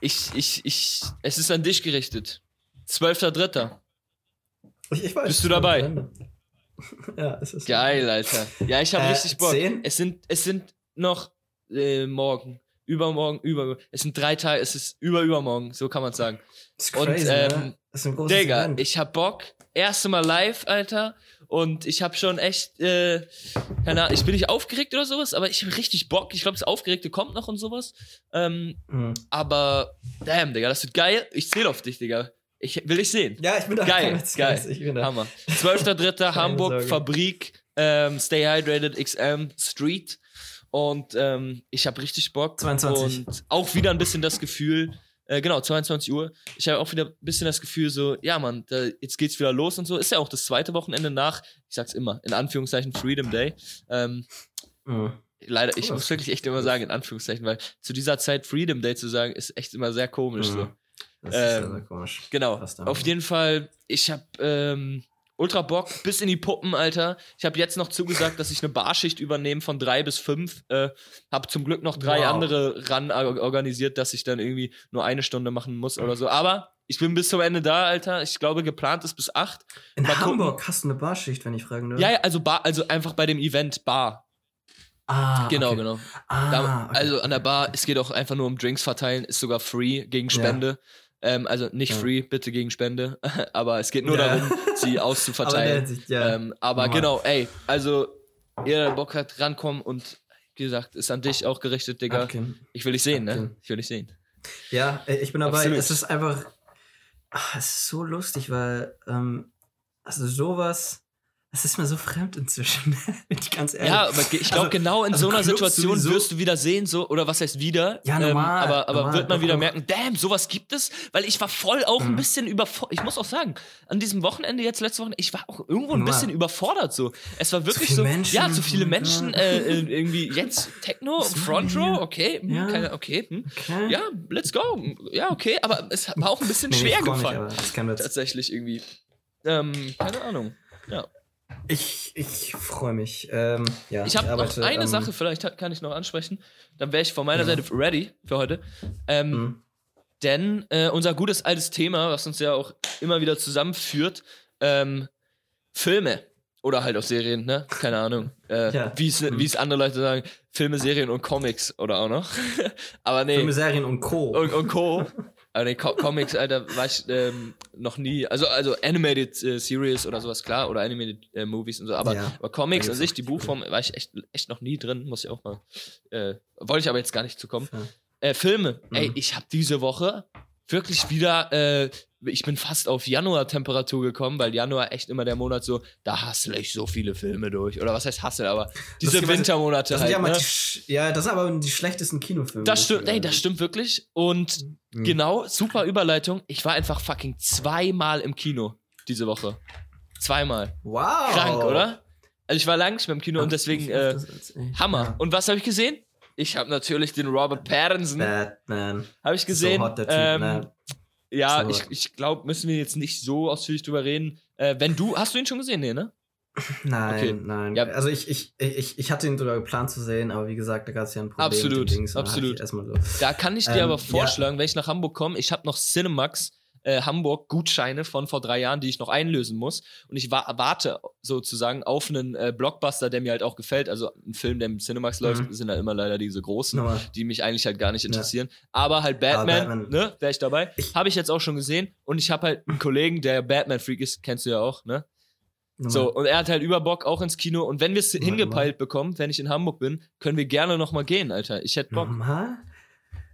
ich, ich, ich, es ist an dich gerichtet. 12.3. Ich, ich weiß. Bist du dabei? Ja, es ist. Geil, Alter. Ja, ich habe Äh, richtig Bock. zehn? Es sind, es sind noch äh, morgen, übermorgen, über. Es sind drei Tage, es ist über übermorgen, so kann man sagen. Das ist Und, crazy, ähm, ne? Das ist ein großes Digga, Event. ich hab Bock. Erste Mal live, Alter. Und ich hab schon echt, äh, keine Ahnung, ich bin nicht aufgeregt oder sowas, aber ich hab richtig Bock. Ich glaube, das Aufgeregte kommt noch und sowas. Ähm, Mhm. aber, damn, Digga, das wird geil. Ich zähle auf dich, Digga. Ich will dich sehen. Ja, ich bin da. Geil, geil. Ich bin da. Hammer. 12.3. Hamburg. Fabrik, ähm, Stay Hydrated XM Street. Und ähm, ich habe richtig Bock. 22. Und auch wieder ein bisschen das Gefühl, äh, genau, 22 Uhr. Ich habe auch wieder ein bisschen das Gefühl, so, ja, Mann, da, jetzt geht's wieder los und so. Ist ja auch das zweite Wochenende nach, ich sag's immer, in Anführungszeichen Freedom Day. Ähm, Mhm. leider, ich Oh, muss wirklich echt immer sagen, in Anführungszeichen, weil zu dieser Zeit Freedom Day zu sagen, ist echt immer sehr komisch. So. Mhm. Das ist sehr, Ähm, sehr komisch. Genau. Auf jeden Fall, ich hab ähm, ultra Bock, bis in die Puppen, Alter. Ich habe jetzt noch zugesagt, dass ich eine Barschicht übernehme von drei bis fünf. Äh, hab zum Glück noch drei Wow. andere ran or- organisiert, dass ich dann irgendwie nur eine Stunde machen muss oder so. Aber ich bin bis zum Ende da, Alter. Ich glaube, geplant ist bis acht. In mal gucken. Hamburg hast du eine Barschicht, wenn ich fragen darf. Ja, ja, also Bar, also einfach bei dem Event Bar. Ah, Genau, okay. genau. Ah, Da, okay. Also an der Bar, es geht auch einfach nur um Drinks verteilen, ist sogar free gegen Spende. Ähm, also nicht Ja. free, bitte gegen Spende. aber es geht nur Ja. darum, sie Aber der auszuverteilen. Hinsicht, ja. ähm, aber genau, ey, also ihr der Bock hat, rankommen und wie gesagt, ist an dich auch gerichtet, Digga. Okay. Ich will dich sehen, ne? Okay. Ich will dich sehen. Ja, äh, ich bin dabei. Absolut. Es ist einfach. Ach, es ist so lustig, weil. Ähm, also sowas. Es ist mir so fremd inzwischen. bin ich ganz ehrlich. Ja, aber ich glaube, Also- genau in also so einer Clubs Situation sowieso- wirst du wieder sehen, so, oder was heißt wieder? Ja, Ähm, normal, aber aber normal, wird man wieder doch. merken, damn, sowas gibt es, weil ich war voll auch ein Mhm. bisschen überfordert. Ich muss auch sagen, an diesem Wochenende, jetzt letzte Woche, ich war auch irgendwo ein Normal. bisschen überfordert, so. Es war wirklich viele so, Menschen, ja, zu viele Menschen, Gott. äh, äh, irgendwie jetzt Techno, Front Row, okay, hm, Ja. keine, okay, hm. Okay. ja, let's go, ja, okay, aber es war auch ein bisschen Nee, schwer gefallen, das jetzt. tatsächlich irgendwie. Ähm, keine Ahnung. Ja. Ich, ich freue mich. Ähm, ja, Ich habe noch eine ähm, Sache, vielleicht kann ich noch ansprechen. Dann wäre ich von meiner Ja. Seite ready für heute. Ähm, hm. Denn äh, unser gutes altes Thema, was uns ja auch immer wieder zusammenführt, ähm, Filme oder halt auch Serien, ne? Keine Ahnung. Äh, Ja. Wie es Hm. wie es andere Leute sagen, Filme, Serien und Comics oder auch noch. Aber nee. Filme, Serien und Co. und, und Co. Aber nee, Co Comics, Alter, war ich ähm, noch nie. Also, also Animated äh, Series oder sowas, klar, oder Animated äh, Movies und so. Aber, Ja. aber Comics an sich, die. Buchform, war ich echt, echt noch nie drin, muss ich auch mal. Äh, wollte ich aber jetzt gar nicht zu kommen. Ja. Äh, Filme. Mhm. Ey, ich habe diese Woche wirklich wieder, äh, ich bin fast auf Januar-Temperatur gekommen, weil Januar echt immer der Monat so, da hassle ich so viele Filme durch. Oder was heißt hassle, aber diese sind- Wintermonate Das sind halt. ja, mal ne? die, ja, das sind aber die schlechtesten Kinofilme. Das stimmt, ey, das stimmt wirklich. Und Mhm. genau, super Überleitung. Ich war einfach fucking zweimal im Kino diese Woche. Zweimal. Wow. Krank, oder? Also ich war lange nicht mehr im Kino und deswegen äh, Hammer. Und was habe ich gesehen? Ich habe natürlich den Robert Pattinson, Batman. habe ich gesehen. So hot, der Typ, ähm, ne? Ja, So. ich, ich glaube, müssen wir jetzt nicht so ausführlich drüber reden. Äh, wenn du, hast du ihn schon gesehen? Nee, ne? Nein, okay. nein. Ja. Also ich, ich, ich, ich hatte ihn sogar geplant zu sehen, aber wie gesagt, da gab es ja ein Problem. Absolut, mit den Dings, absolut. so. Da kann ich dir Ähm, aber ja. vorschlagen, wenn ich nach Hamburg komme, ich habe noch Cinemax äh, Hamburg Gutscheine von vor drei Jahren, die ich noch einlösen muss. Und ich wa warte sozusagen auf einen äh, Blockbuster, der mir halt auch gefällt. Also ein Film, der im Cinemax läuft, Mhm. sind halt immer leider diese großen, Nochmal. die mich eigentlich halt gar nicht Ja. interessieren. Aber halt Batman, Batman- ne, wäre ich dabei. Habe ich jetzt auch schon gesehen. Und ich habe halt einen Kollegen, der Batman-Freak ist, kennst du ja auch, ne? Nochmal. So, und er hat halt über Bock auch ins Kino. Und wenn wir es hingepeilt bekommen, wenn ich in Hamburg bin, können wir gerne noch mal gehen, Alter. Ich hätte Bock. Nochmal?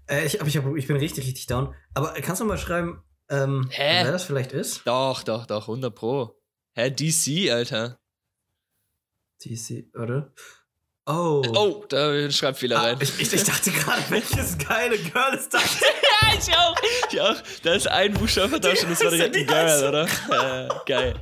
Äh, ich, aber ich, hab, ich bin richtig, richtig down. Aber kannst du mal schreiben, ähm, Hä? wer das vielleicht ist? Doch, doch, doch, 100 Pro. Hä, DC, Alter. DC, oder? Oh. Oh, da schreibt Fehler Ah, rein. ich, ich, dachte gerade, welches geile Girl ist das? Ja, ich auch. Ich auch. Da ist ein Buchstabe vertauscht und das war Die direkt ein Girl, so oder? Ja, geil.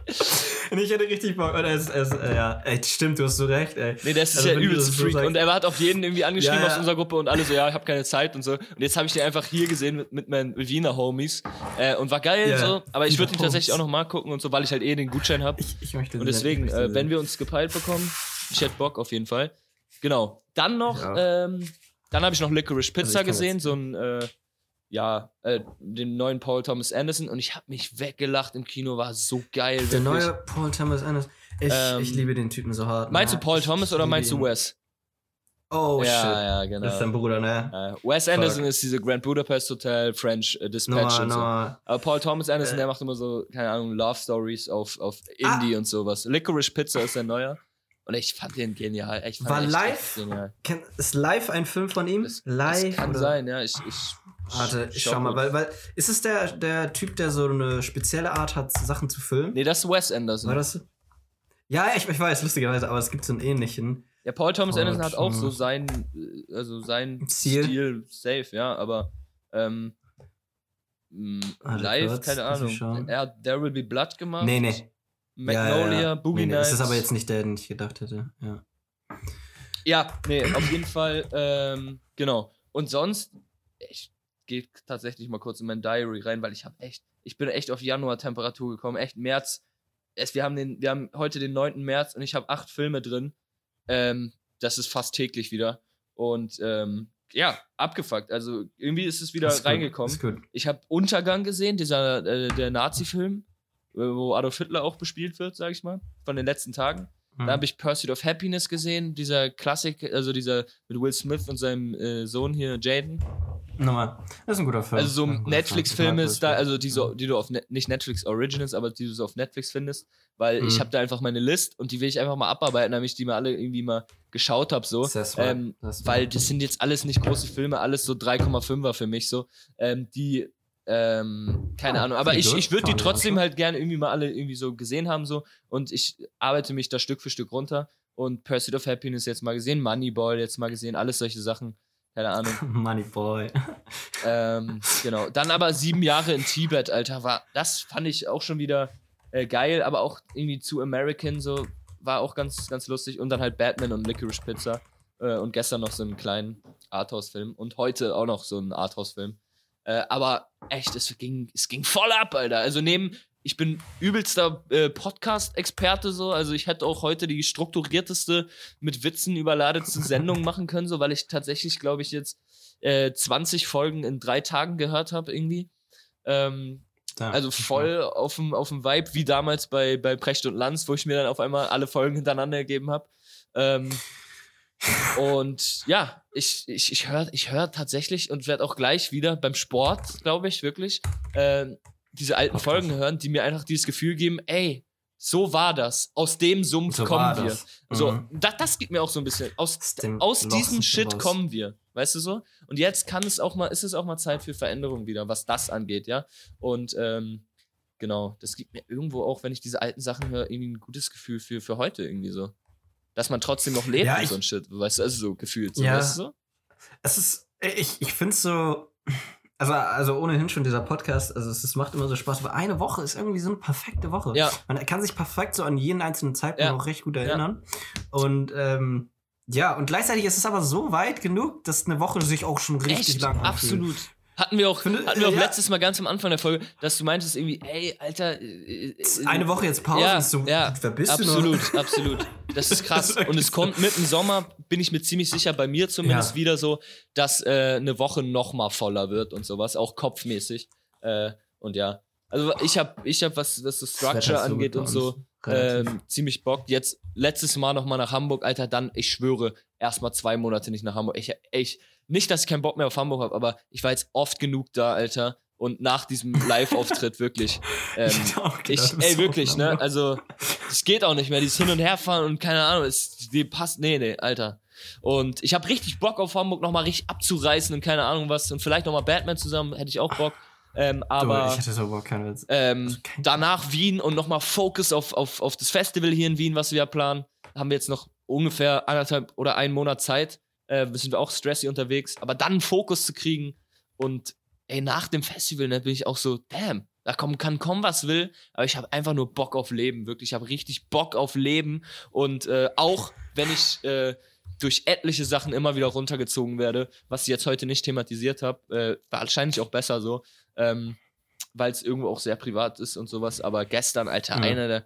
Und ich hätte richtig Bock. Oder es, es, äh, ja, ey, stimmt, du hast so recht, ey. Nee, das ist Also, ja übelst so Freak. sagst- und er hat auf jeden irgendwie angeschrieben Ja, ja. aus unserer Gruppe und alle so, ja, ich habe keine Zeit und so. Und jetzt habe ich den einfach hier gesehen mit, mit meinen Wiener Homies. Äh, und war geil Ja, so. Aber ich würde ihn tatsächlich auch noch mal gucken und so, weil ich halt eh den Gutschein habe. Ich, ich möchte Und deswegen, äh, wenn wir uns gepeilt bekommen, ich hätte Bock auf jeden Fall. Genau. Dann noch, ähm, dann habe ich noch Licorice Pizza Also ich kann gesehen, jetzt- so ein, äh, ja, äh, den neuen Paul Thomas Anderson und ich habe mich weggelacht im Kino, war so geil. Der wirklich. neue Paul Thomas Anderson. Ich, Ähm, ich liebe den Typen so hart. Meinst du? Paul Thomas ich oder meinst du. Wes? Oh, ja, shit. ja, Das ist genau. dein Bruder, ne? Äh, Wes Anderson Fuck. ist diese Grand Budapest Hotel, French äh, Dispatch Nochmal, und so. nochmal. Aber Paul Thomas Anderson, Äh. der macht immer so, keine Ahnung, Love Stories auf, auf Ah. Indie und sowas. Licorice Pizza ist der neuer. Und ich fand den genial. Ich fand War live? genial. Kenn- Ist live ein Film von ihm? Das, live? das kann oder? sein, ja. Ich, ich, Warte, ich schau schau mal, weil, weil ist es der, der Typ, der so eine spezielle Art hat, Sachen zu filmen? Nee, das ist Wes Anderson. War das? Ja, ich, ich weiß, lustigerweise, aber es gibt so einen ähnlichen. Ja, Paul Thomas Paul Anderson hat auch so sein, äh, also sein Stil. Stil, safe, ja, aber ähm, mh, Warte live, keine Ahnung. Er hat There Will Be Blood gemacht. Nee, nee. Magnolia, ja, ja. Boogie nee, nee, Nights. Das ist aber jetzt nicht der, den ich gedacht hätte. Ja. Ja, nee, auf jeden Fall, ähm, genau. Und sonst, ich gehe tatsächlich mal kurz in mein Diary rein, weil ich habe echt, ich bin echt auf Januar-Temperatur gekommen, echt März. Es, wir, haben den, wir haben heute den 9. März und ich habe acht Filme drin. Ähm, das ist fast täglich wieder. Und ähm, ja, abgefuckt. Also irgendwie ist es wieder Ist gut, reingekommen. Ist gut. Ich habe Untergang gesehen, dieser äh, der Nazi-Film, wo Adolf Hitler auch bespielt wird, sag ich mal, von den letzten Tagen. Mhm. Da habe ich Pursuit of Happiness gesehen, dieser Klassik, also dieser mit Will Smith und seinem äh, Sohn hier, Jaden. Nochmal. Das ist ein guter Film. Also so Das Netflix-Filme Film. ist da, also die so, die du auf Net nicht Netflix Originals, aber die du so auf Netflix findest, weil Mhm. ich habe da einfach meine List und die will ich einfach mal abarbeiten, damit ich die mal alle irgendwie mal geschaut habe so. Smart, Ähm, smart. weil das sind jetzt alles nicht große Filme, alles so 3,5er für mich so. Ähm, die, ähm, keine Ah, Ahnung, aber ich, ich würde die trotzdem halt gerne irgendwie mal alle irgendwie so gesehen haben so. Und ich arbeite mich da Stück für Stück runter. Und Pursuit of Happiness jetzt mal gesehen, Moneyball jetzt mal gesehen, alles solche Sachen, keine Ahnung. Money Boy. ähm, genau, dann aber sieben Jahre in Tibet, Alter, war, das fand ich auch schon wieder äh, geil, aber auch irgendwie zu American so, war auch ganz, ganz lustig. Und dann halt Batman und Licorice Pizza äh, und gestern noch so einen kleinen Arthouse-Film. Und heute auch noch so einen Arthouse-Film. Äh, aber echt, es ging, es ging voll ab, Alter. Also neben, ich bin übelster äh, Podcast-Experte so, also ich hätte auch heute die strukturierteste, mit Witzen überladetste Sendung machen können, so, weil ich tatsächlich, glaube ich, jetzt äh, 20 Folgen in drei Tagen gehört habe irgendwie. Ähm, also voll auf dem, auf dem Vibe, wie damals bei, bei Precht und Lanz, wo ich mir dann auf einmal alle Folgen hintereinander gegeben habe. Ähm, und ja, ich, ich, ich höre ich hör tatsächlich und werde auch gleich wieder beim Sport, glaube ich, wirklich, äh, diese alten. Folgen hören, die mir einfach dieses Gefühl geben, ey, so war das. Aus dem Sumpf So kommen wir. das. So, Mhm. das, das gibt mir auch so ein bisschen. Aus, Aus dem aus Loch diesem Shit raus. kommen wir. Weißt du so? Und jetzt kann es auch mal, ist es auch mal Zeit für Veränderung wieder, was das angeht, ja. Und ähm, genau, das gibt mir irgendwo auch, wenn ich diese alten Sachen höre, irgendwie ein gutes Gefühl für, für heute irgendwie so. Dass man trotzdem noch lebt Ja, und so ein Shit, weißt du, also so gefühlt. So, Ja. weißt du? Es ist, ich, ich finde es so, also, also ohnehin schon dieser Podcast, also es, es macht immer so Spaß, aber eine Woche ist irgendwie so eine perfekte Woche. Ja. Man kann sich perfekt so an jeden einzelnen Zeitpunkt Ja. auch recht gut erinnern. Und ähm, ja, und gleichzeitig ist es aber so weit genug, dass eine Woche sich auch schon richtig Echt? lang anfühlt. Absolut. Hatten wir auch, Finde- hatten wir auch ja. letztes Mal ganz am Anfang der Folge, dass du meintest irgendwie, ey, Alter. äh, äh, Eine Woche jetzt Pause, Ja, ist so, ja, wer bist absolut, du noch? absolut. Das ist krass. Das ist und es kommt mit dem Sommer, bin ich mir ziemlich sicher, bei mir zumindest Ja. wieder so, dass äh, eine Woche noch mal voller wird und sowas, auch kopfmäßig. Äh, und ja, also ich habe, ich hab, was, was so Structure angeht und so, ähm, ziemlich Bock. Jetzt letztes Mal noch mal nach Hamburg, Alter, dann, ich schwöre, erstmal zwei Monate nicht nach Hamburg. Ich, ich, nicht, dass ich keinen Bock mehr auf Hamburg habe, aber ich war jetzt oft genug da, Alter. Und nach diesem Live-Auftritt wirklich. Ähm, ich, du bist ey, wirklich, ne? Also, es geht auch nicht mehr. Dieses Hin- und Herfahren und keine Ahnung, es, die passt, nee, nee, Alter. Und ich habe richtig Bock auf Hamburg nochmal richtig abzureißen und keine Ahnung was. Und vielleicht nochmal Batman zusammen, hätte ich auch Bock. Ähm, Du, aber ich hatte so ähm, kein- danach Wien und nochmal Focus auf, auf, auf das Festival hier in Wien, was wir planen. Haben wir jetzt noch ungefähr anderthalb oder einen Monat Zeit. Äh, sind wir auch stressy unterwegs. Aber dann einen Fokus zu kriegen und ey, nach dem Festival, ne, bin ich auch so, damn, da kommen, kann kommen, was will, aber ich habe einfach nur Bock auf Leben, wirklich. Ich habe richtig Bock auf Leben und äh, auch wenn ich äh, durch etliche Sachen immer wieder runtergezogen werde, was ich jetzt heute nicht thematisiert habe, äh, wahrscheinlich auch besser so, ähm, weil es irgendwo auch sehr privat ist und sowas, aber gestern, Alter, Ja. einer der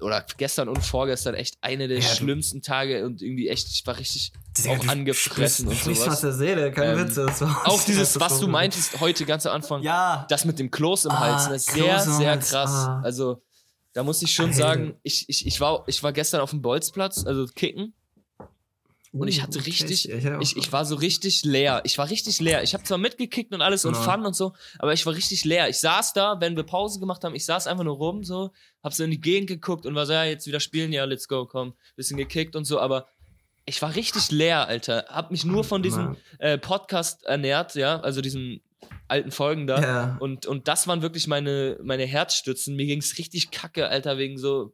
oder gestern und vorgestern echt eine der Ja, schlimmsten Tage und irgendwie echt, ich war richtig Digga, auch angefressen und sowas. aus der Seele, kein Ähm, Witz. Das Auch dieses, das was du meintest heute ganz am Anfang, Ja. das mit dem Kloß im Ah, Hals, ne, sehr, Kloß im sehr Hals, krass. ah. Also, da muss ich schon Alter. sagen, ich, ich, ich, war, ich war gestern auf dem Bolzplatz, also kicken, und ich Uh, hatte okay, richtig, ich, hätte auch- ich, ich war so richtig leer. Ich war richtig leer. Ich habe zwar mitgekickt und alles und Ja. Fun und so, aber ich war richtig leer. Ich saß da, wenn wir Pause gemacht haben, ich saß einfach nur rum, so, hab so in die Gegend geguckt und war so, ja, jetzt wieder spielen, ja, let's go, komm. Bisschen gekickt und so, aber ich war richtig leer, Alter. Hab mich nur von diesem äh, Podcast ernährt, ja, also diesen alten Folgen da. Ja. Und, und das waren wirklich meine, meine Herzstützen. Mir ging's richtig kacke, Alter, wegen so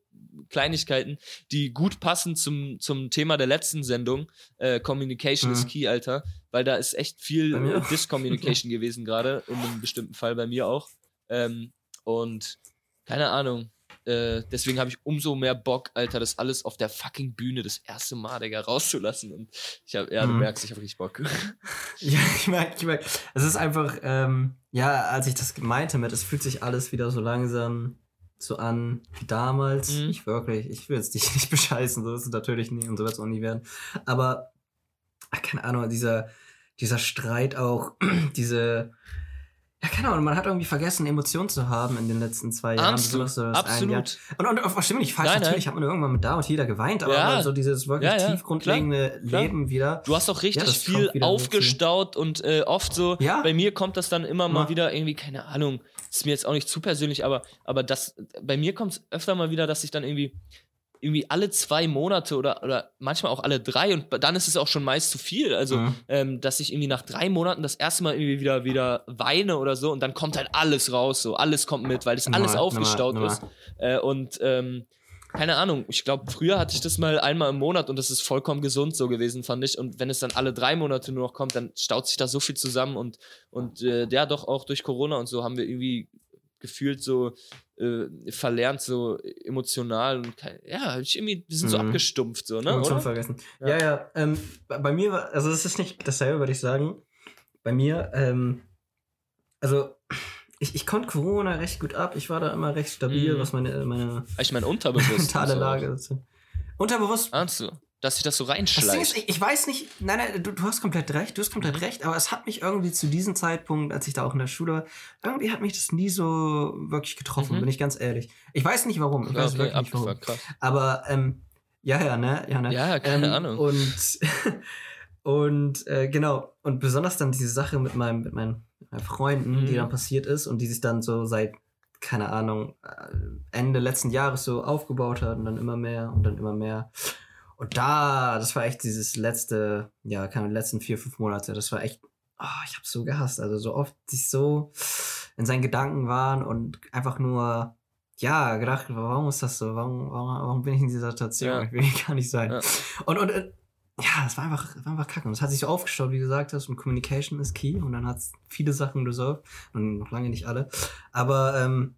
Kleinigkeiten, die gut passen zum, zum Thema der letzten Sendung. Äh, Communication Mhm. is key, Alter. Weil da ist echt viel äh. Discommunication gewesen, gerade in einem bestimmten Fall bei mir auch. Ähm, und keine Ahnung. Äh, deswegen habe ich umso mehr Bock, Alter, das alles auf der fucking Bühne das erste Mal, Digga, rauszulassen. Und ich habe, ja, du Mhm. merkst, ich habe richtig Bock. Ja, ich merke, ich merke. Es ist einfach, ähm, ja, als ich das meinte mit, es fühlt sich alles wieder so langsam so an wie damals. Mhm. Ich wirklich, ich will jetzt dich nicht bescheißen, so ist es natürlich nie und so wird es auch nie werden. Aber, ach, keine Ahnung, dieser, dieser Streit auch, diese, ja, keine Ahnung, man hat irgendwie vergessen, Emotionen zu haben in den letzten zwei Jahren. Besonders so. Absolut. Und, und, und verstehe mich nicht falsch, Nein, nein. natürlich hat man irgendwann mit da und jeder geweint, aber Ja. so dieses wirklich Ja, ja, tiefgrundlegende klar. Leben wieder. Du hast auch richtig viel aufgestaut und äh, oft so, bei mir kommt das dann immer mal wieder irgendwie, keine Ahnung, ist mir jetzt auch nicht zu persönlich, aber, aber das, bei mir kommt es öfter mal wieder, dass ich dann irgendwie, irgendwie alle zwei Monate oder, oder manchmal auch alle drei und dann ist es auch schon meist zu viel. Also, Mhm. ähm, dass ich irgendwie nach drei Monaten das erste Mal irgendwie wieder, wieder weine oder so und dann kommt halt alles raus, so alles kommt mit, weil das alles aufgestaut Nummer- ist. Äh, und ähm, keine Ahnung, ich glaube, früher hatte ich das mal einmal im Monat und das ist vollkommen gesund so gewesen, fand ich. Und wenn es dann alle drei Monate nur noch kommt, dann staut sich da so viel zusammen und, und äh, ja, doch auch durch Corona und so haben wir irgendwie gefühlt so äh, verlernt, so emotional und kein, ja, ich irgendwie, wir sind so Mhm. abgestumpft, so, ne? Emotionen Oder? vergessen. Ja. Ja, ja. ähm, bei mir war, also es ist nicht dasselbe, würde ich sagen. Bei mir, ähm, also ich, ich konnte Corona recht gut ab. Ich war da immer recht stabil, Mhm. was meine, meine Ich meine, unterbewusst. mentale. Lage ist. Unterbewusst. Ahnst du, dass sich das so Das Ding ist, reinschleicht? ich, ich weiß nicht, nein, nein, du, du hast komplett recht, du hast komplett recht, aber es hat mich irgendwie zu diesem Zeitpunkt, als ich da auch in der Schule war, irgendwie hat mich das nie so wirklich getroffen, Mhm. bin ich ganz ehrlich. Ich weiß nicht warum, ich Ja, weiß okay, wirklich nicht warum. krass. Aber ähm, Ja, ja, ne? Ja, ne? Ja, keine Ahnung. Und, und äh, genau, und besonders dann diese Sache mit, meinem, mit meinen, meinen Freunden, die Mhm. dann passiert ist und die sich dann so seit, keine Ahnung, äh, Ende letzten Jahres so aufgebaut hat und dann immer mehr und dann immer mehr. Und da, das war echt dieses letzte, ja, keine letzten vier, fünf Monate, das war echt, oh, ich hab's so gehasst. Also so oft sich so in seinen Gedanken waren und einfach nur, ja, gedacht, warum ist das so? Warum, warum, warum bin ich in dieser Situation? Ja. Ich will hier gar nicht sein. Ja. Und, und äh, ja, es war einfach, war einfach kacke. Und es hat sich so aufgestaut, wie du gesagt hast, und Communication ist key. Und dann hat es viele Sachen resolved. Und noch lange nicht alle. Aber ähm,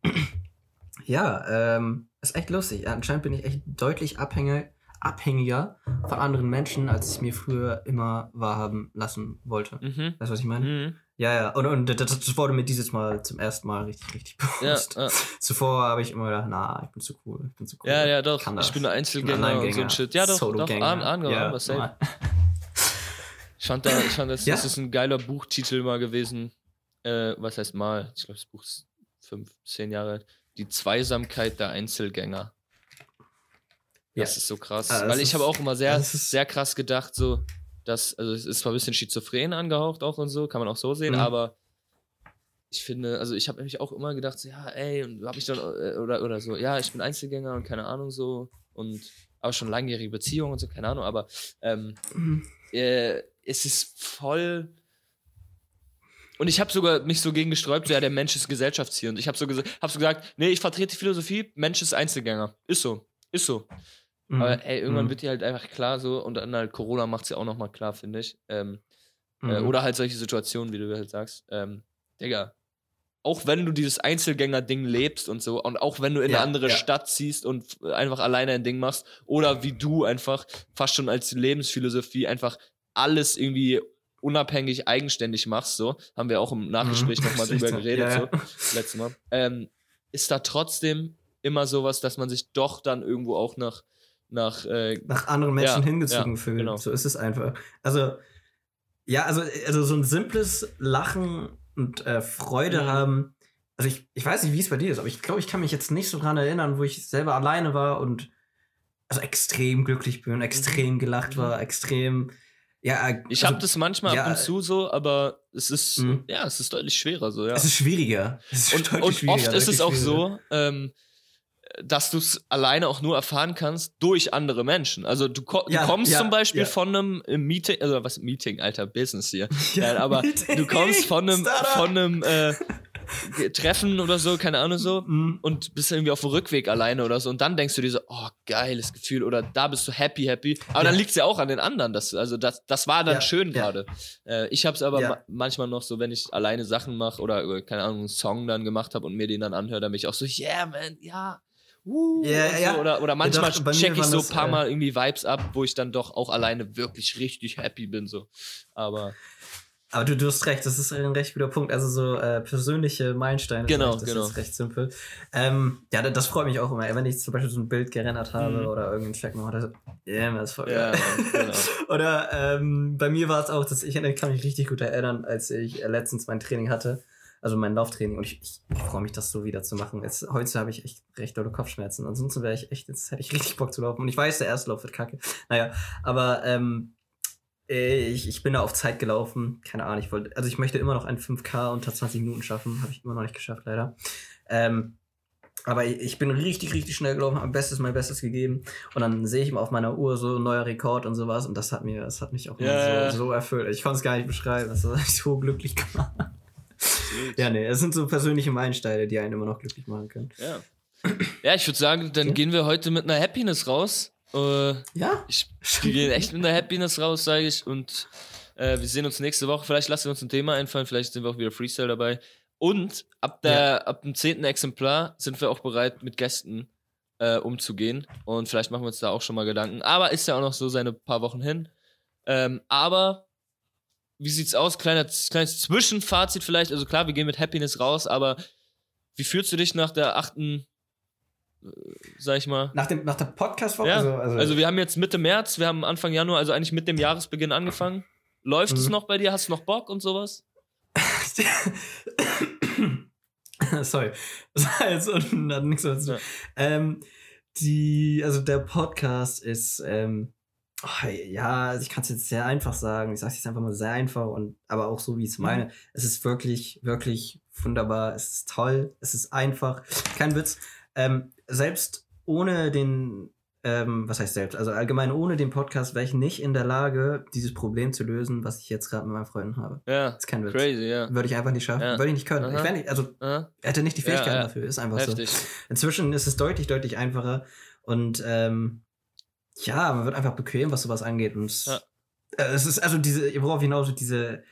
ja, ähm, ist echt lustig. Anscheinend bin ich echt deutlich abhängig, abhängiger von anderen Menschen, als ich mir früher immer wahrhaben lassen wollte. Mhm. Weißt du, was ich meine? Mhm. Ja, ja. Und, und das, das wurde mir dieses Mal zum ersten Mal richtig, richtig Ja, bewusst. ja. Zuvor habe ich immer gedacht, na, ich bin zu cool, ich bin zu cool. ja, ja, doch. Ich das. bin ein Ich bin Einzelgänger und so ein Shit. Ja, doch, doch. An, an, ja, an, safe. Ich fand, da, ich fand das, Ja. das ist ein geiler Buchtitel mal gewesen. Äh, was heißt mal? Ich glaube, das Buch ist fünf, zehn Jahre alt. Die Zweisamkeit der Einzelgänger. Das Ja. ist so krass. Das Weil ich ist- habe auch immer sehr, das sehr krass gedacht, so, dass, also es ist zwar ein bisschen schizophren angehaucht auch und so, kann man auch so sehen, Mhm. aber ich finde, also ich habe nämlich auch immer gedacht, so, ja, ey, und habe ich dann, äh, oder, oder so, ja, ich bin Einzelgänger und keine Ahnung so und aber schon langjährige Beziehung und so, keine Ahnung, aber ähm, Mhm. äh, es ist voll. Und ich habe sogar mich so gegen gesträubt, ja, der Mensch ist Gesellschaftstier. Und ich habe so, hab so gesagt, nee, ich vertrete die Philosophie, Mensch ist Einzelgänger. Ist so. Ist so. Mhm. Aber ey, irgendwann Mhm. wird dir halt einfach klar so, und dann halt Corona macht es ja auch nochmal klar, finde ich. Ähm, äh, Mhm. oder halt solche Situationen, wie du halt sagst. Ähm, Digga, auch wenn du dieses Einzelgänger-Ding lebst und so, und auch wenn du in Ja, eine andere ja. Stadt ziehst und einfach alleine ein Ding machst, oder wie du einfach fast schon als Lebensphilosophie einfach alles irgendwie unabhängig, eigenständig machst, so, haben wir auch im Nachgespräch Mhm. nochmal drüber geredet, ja, so, letztes Mal, ähm, ist da trotzdem immer sowas, dass man sich doch dann irgendwo auch nach, nach äh, nach anderen Menschen Ja, hingezogen ja, fühlt. genau. So ist es einfach. Also, ja, also, also so ein simples Lachen und äh, Freude Mhm. haben. Also ich, ich weiß nicht, wie es bei dir ist, aber ich glaube, ich kann mich jetzt nicht so dran erinnern, wo ich selber alleine war und also extrem glücklich bin, extrem gelacht Mhm. war, extrem. Ja, äh, Ich also, habe das manchmal ja, ab und zu so, aber es ist, Mhm. ja, es ist deutlich schwerer so, ja. Es ist schwieriger. Es ist Und, und schwieriger, oft ist es auch so, ähm, dass du es alleine auch nur erfahren kannst durch andere Menschen. Also du, ko Ja, du kommst ja, zum Beispiel ja. von einem äh, Meeting, also was Meeting, alter Business hier. Nein, aber Meeting, du kommst von einem, Startup. von einem äh, Treffen oder so, keine Ahnung so, Mhm. und bist irgendwie auf dem Rückweg alleine oder so und dann denkst du dir so, oh, geiles Gefühl oder da bist du happy, happy. Aber dann liegt es ja auch an den anderen. Das, also das, das war dann schön gerade. Äh, ich habe es aber ma manchmal noch so, wenn ich alleine Sachen mache oder, äh, keine Ahnung, einen Song dann gemacht habe und mir den dann anhöre, dann bin ich auch so, yeah, man, ja. Uh, und ja. so. Oder, oder manchmal mir check ich so ein paar äh, Mal irgendwie Vibes ab, wo ich dann doch auch alleine wirklich richtig happy bin. So. Aber Aber du, du hast recht, das ist ein recht guter Punkt. Also so äh, persönliche Meilensteine, Genau, das genau. ist recht simpel. Ähm, ja, das, das freut mich auch immer. Wenn ich zum Beispiel so ein Bild gerendert habe Mhm. oder irgendeinen Check mache, das, yeah, das ist voll ja, geil. genau. Oder ähm, bei mir war es auch, dass ich, ich kann mich richtig gut erinnern, als ich äh, letztens mein Training hatte, also mein Lauftraining und ich, ich, ich freue mich, das so wieder zu machen. Jetzt, heute habe ich echt recht dolle Kopfschmerzen. Ansonsten wäre ich echt, jetzt hätte ich richtig Bock zu laufen. Und ich weiß, der erste Lauf wird kacke. Naja, aber ähm, äh, ich, ich bin da auf Zeit gelaufen. Keine Ahnung, ich wollte, also ich möchte immer noch einen 5K unter 20 Minuten schaffen. Habe ich immer noch nicht geschafft, leider. Ähm, aber ich, bin richtig, richtig schnell gelaufen, habe Bestes, mein Bestes gegeben. Und dann sehe ich mal auf meiner Uhr so ein neuer Rekord und sowas. Und das hat mir, das hat mich auch Ja. so, so erfüllt. Ich konnte es gar nicht beschreiben. Das hat mich so glücklich gemacht. Ja, nee, es sind so persönliche Meilensteine, die einen immer noch glücklich machen können. Ja. Ja, ich würde sagen, dann Ja. gehen wir heute mit einer Happiness raus. Äh, Ja? ich, wir gehen echt mit einer Happiness raus, sage ich. Und äh, wir sehen uns nächste Woche. Vielleicht lassen wir uns ein Thema einfallen. Vielleicht sind wir auch wieder Freestyle dabei. Und ab, der, ab dem zehnten Exemplar sind wir auch bereit, mit Gästen äh, umzugehen. Und vielleicht machen wir uns da auch schon mal Gedanken. Aber ist ja auch noch so seine paar Wochen hin. Ähm, aber wie sieht's aus? Kleiner, kleines Zwischenfazit vielleicht. Also klar, wir gehen mit Happiness raus, aber wie fühlst du dich nach der achten, äh, sag ich mal? Nach, dem, nach der Podcast-Woche? Ja, also, also, also, wir haben jetzt Mitte März, wir haben Anfang Januar, also eigentlich mit dem Jahresbeginn angefangen. Läuft es Mhm. noch bei dir? Hast du noch Bock und sowas? Sorry. Das war jetzt und hat nichts mehr zu tun. Ja. Ähm, die, also der Podcast ist, ähm, oh, ja, also ich kann es jetzt sehr einfach sagen. Ich sage es jetzt einfach mal sehr einfach und aber auch so, wie ich es meine. Es ist wirklich, wirklich wunderbar. Es ist toll. Es ist einfach. Kein Witz. Ähm, selbst ohne den, ähm, was heißt selbst, also allgemein ohne den Podcast wäre ich nicht in der Lage, dieses Problem zu lösen, was ich jetzt gerade mit meinen Freunden habe. Ja. Das ist kein Witz. Crazy, ja. Würde ich einfach nicht schaffen. Ja. Würde ich nicht können. Aha. Ich nicht, also Aha. hätte nicht die Ja, Fähigkeiten ja. dafür. Ist einfach so. Heftig. Inzwischen ist es deutlich, deutlich einfacher. Und ähm, ja, man wird einfach bequem, was sowas angeht. Und es- Ja. äh, es ist also diese, worauf hinaus diese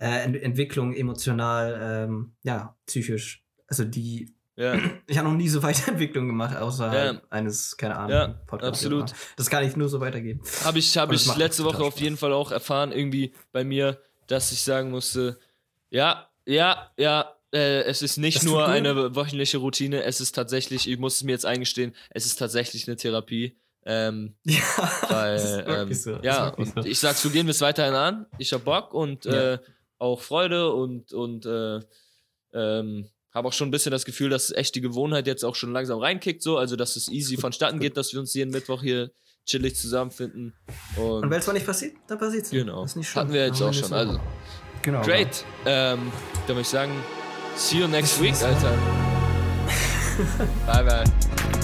äh, Ent Entwicklung emotional, ähm, ja, psychisch. Also die, Ja, ich habe noch nie so Weiterentwicklung gemacht, außer Ja. eines, keine Ahnung, Ja, Podcasts. absolut. Das kann ich nur so weitergeben. habe ich, hab ich letzte Woche auf jeden Fall auch erfahren, irgendwie bei mir, dass ich sagen musste, ja, ja, ja, äh, es ist nicht Das nur eine wöchentliche Routine, es ist tatsächlich, ich muss es mir jetzt eingestehen, es ist tatsächlich eine Therapie. Ähm, Ja, weil, ähm, so. Ja, und so. ich sag, so gehen wir es weiterhin an. Ich hab Bock und Ja. äh, auch Freude und, und äh, ähm, habe auch schon ein bisschen das Gefühl, dass echt die Gewohnheit jetzt auch schon langsam reinkickt, so, also dass es easy vonstatten geht, dass wir uns jeden Mittwoch hier chillig zusammenfinden. Und, Und wenn es mal nicht passiert, dann passiert es genau. Das ist nicht schlimm. Hatten wir jetzt auch schon. Also, Genau. great. Ähm, dann würde ich sagen, see you next week, Alter. bye, bye.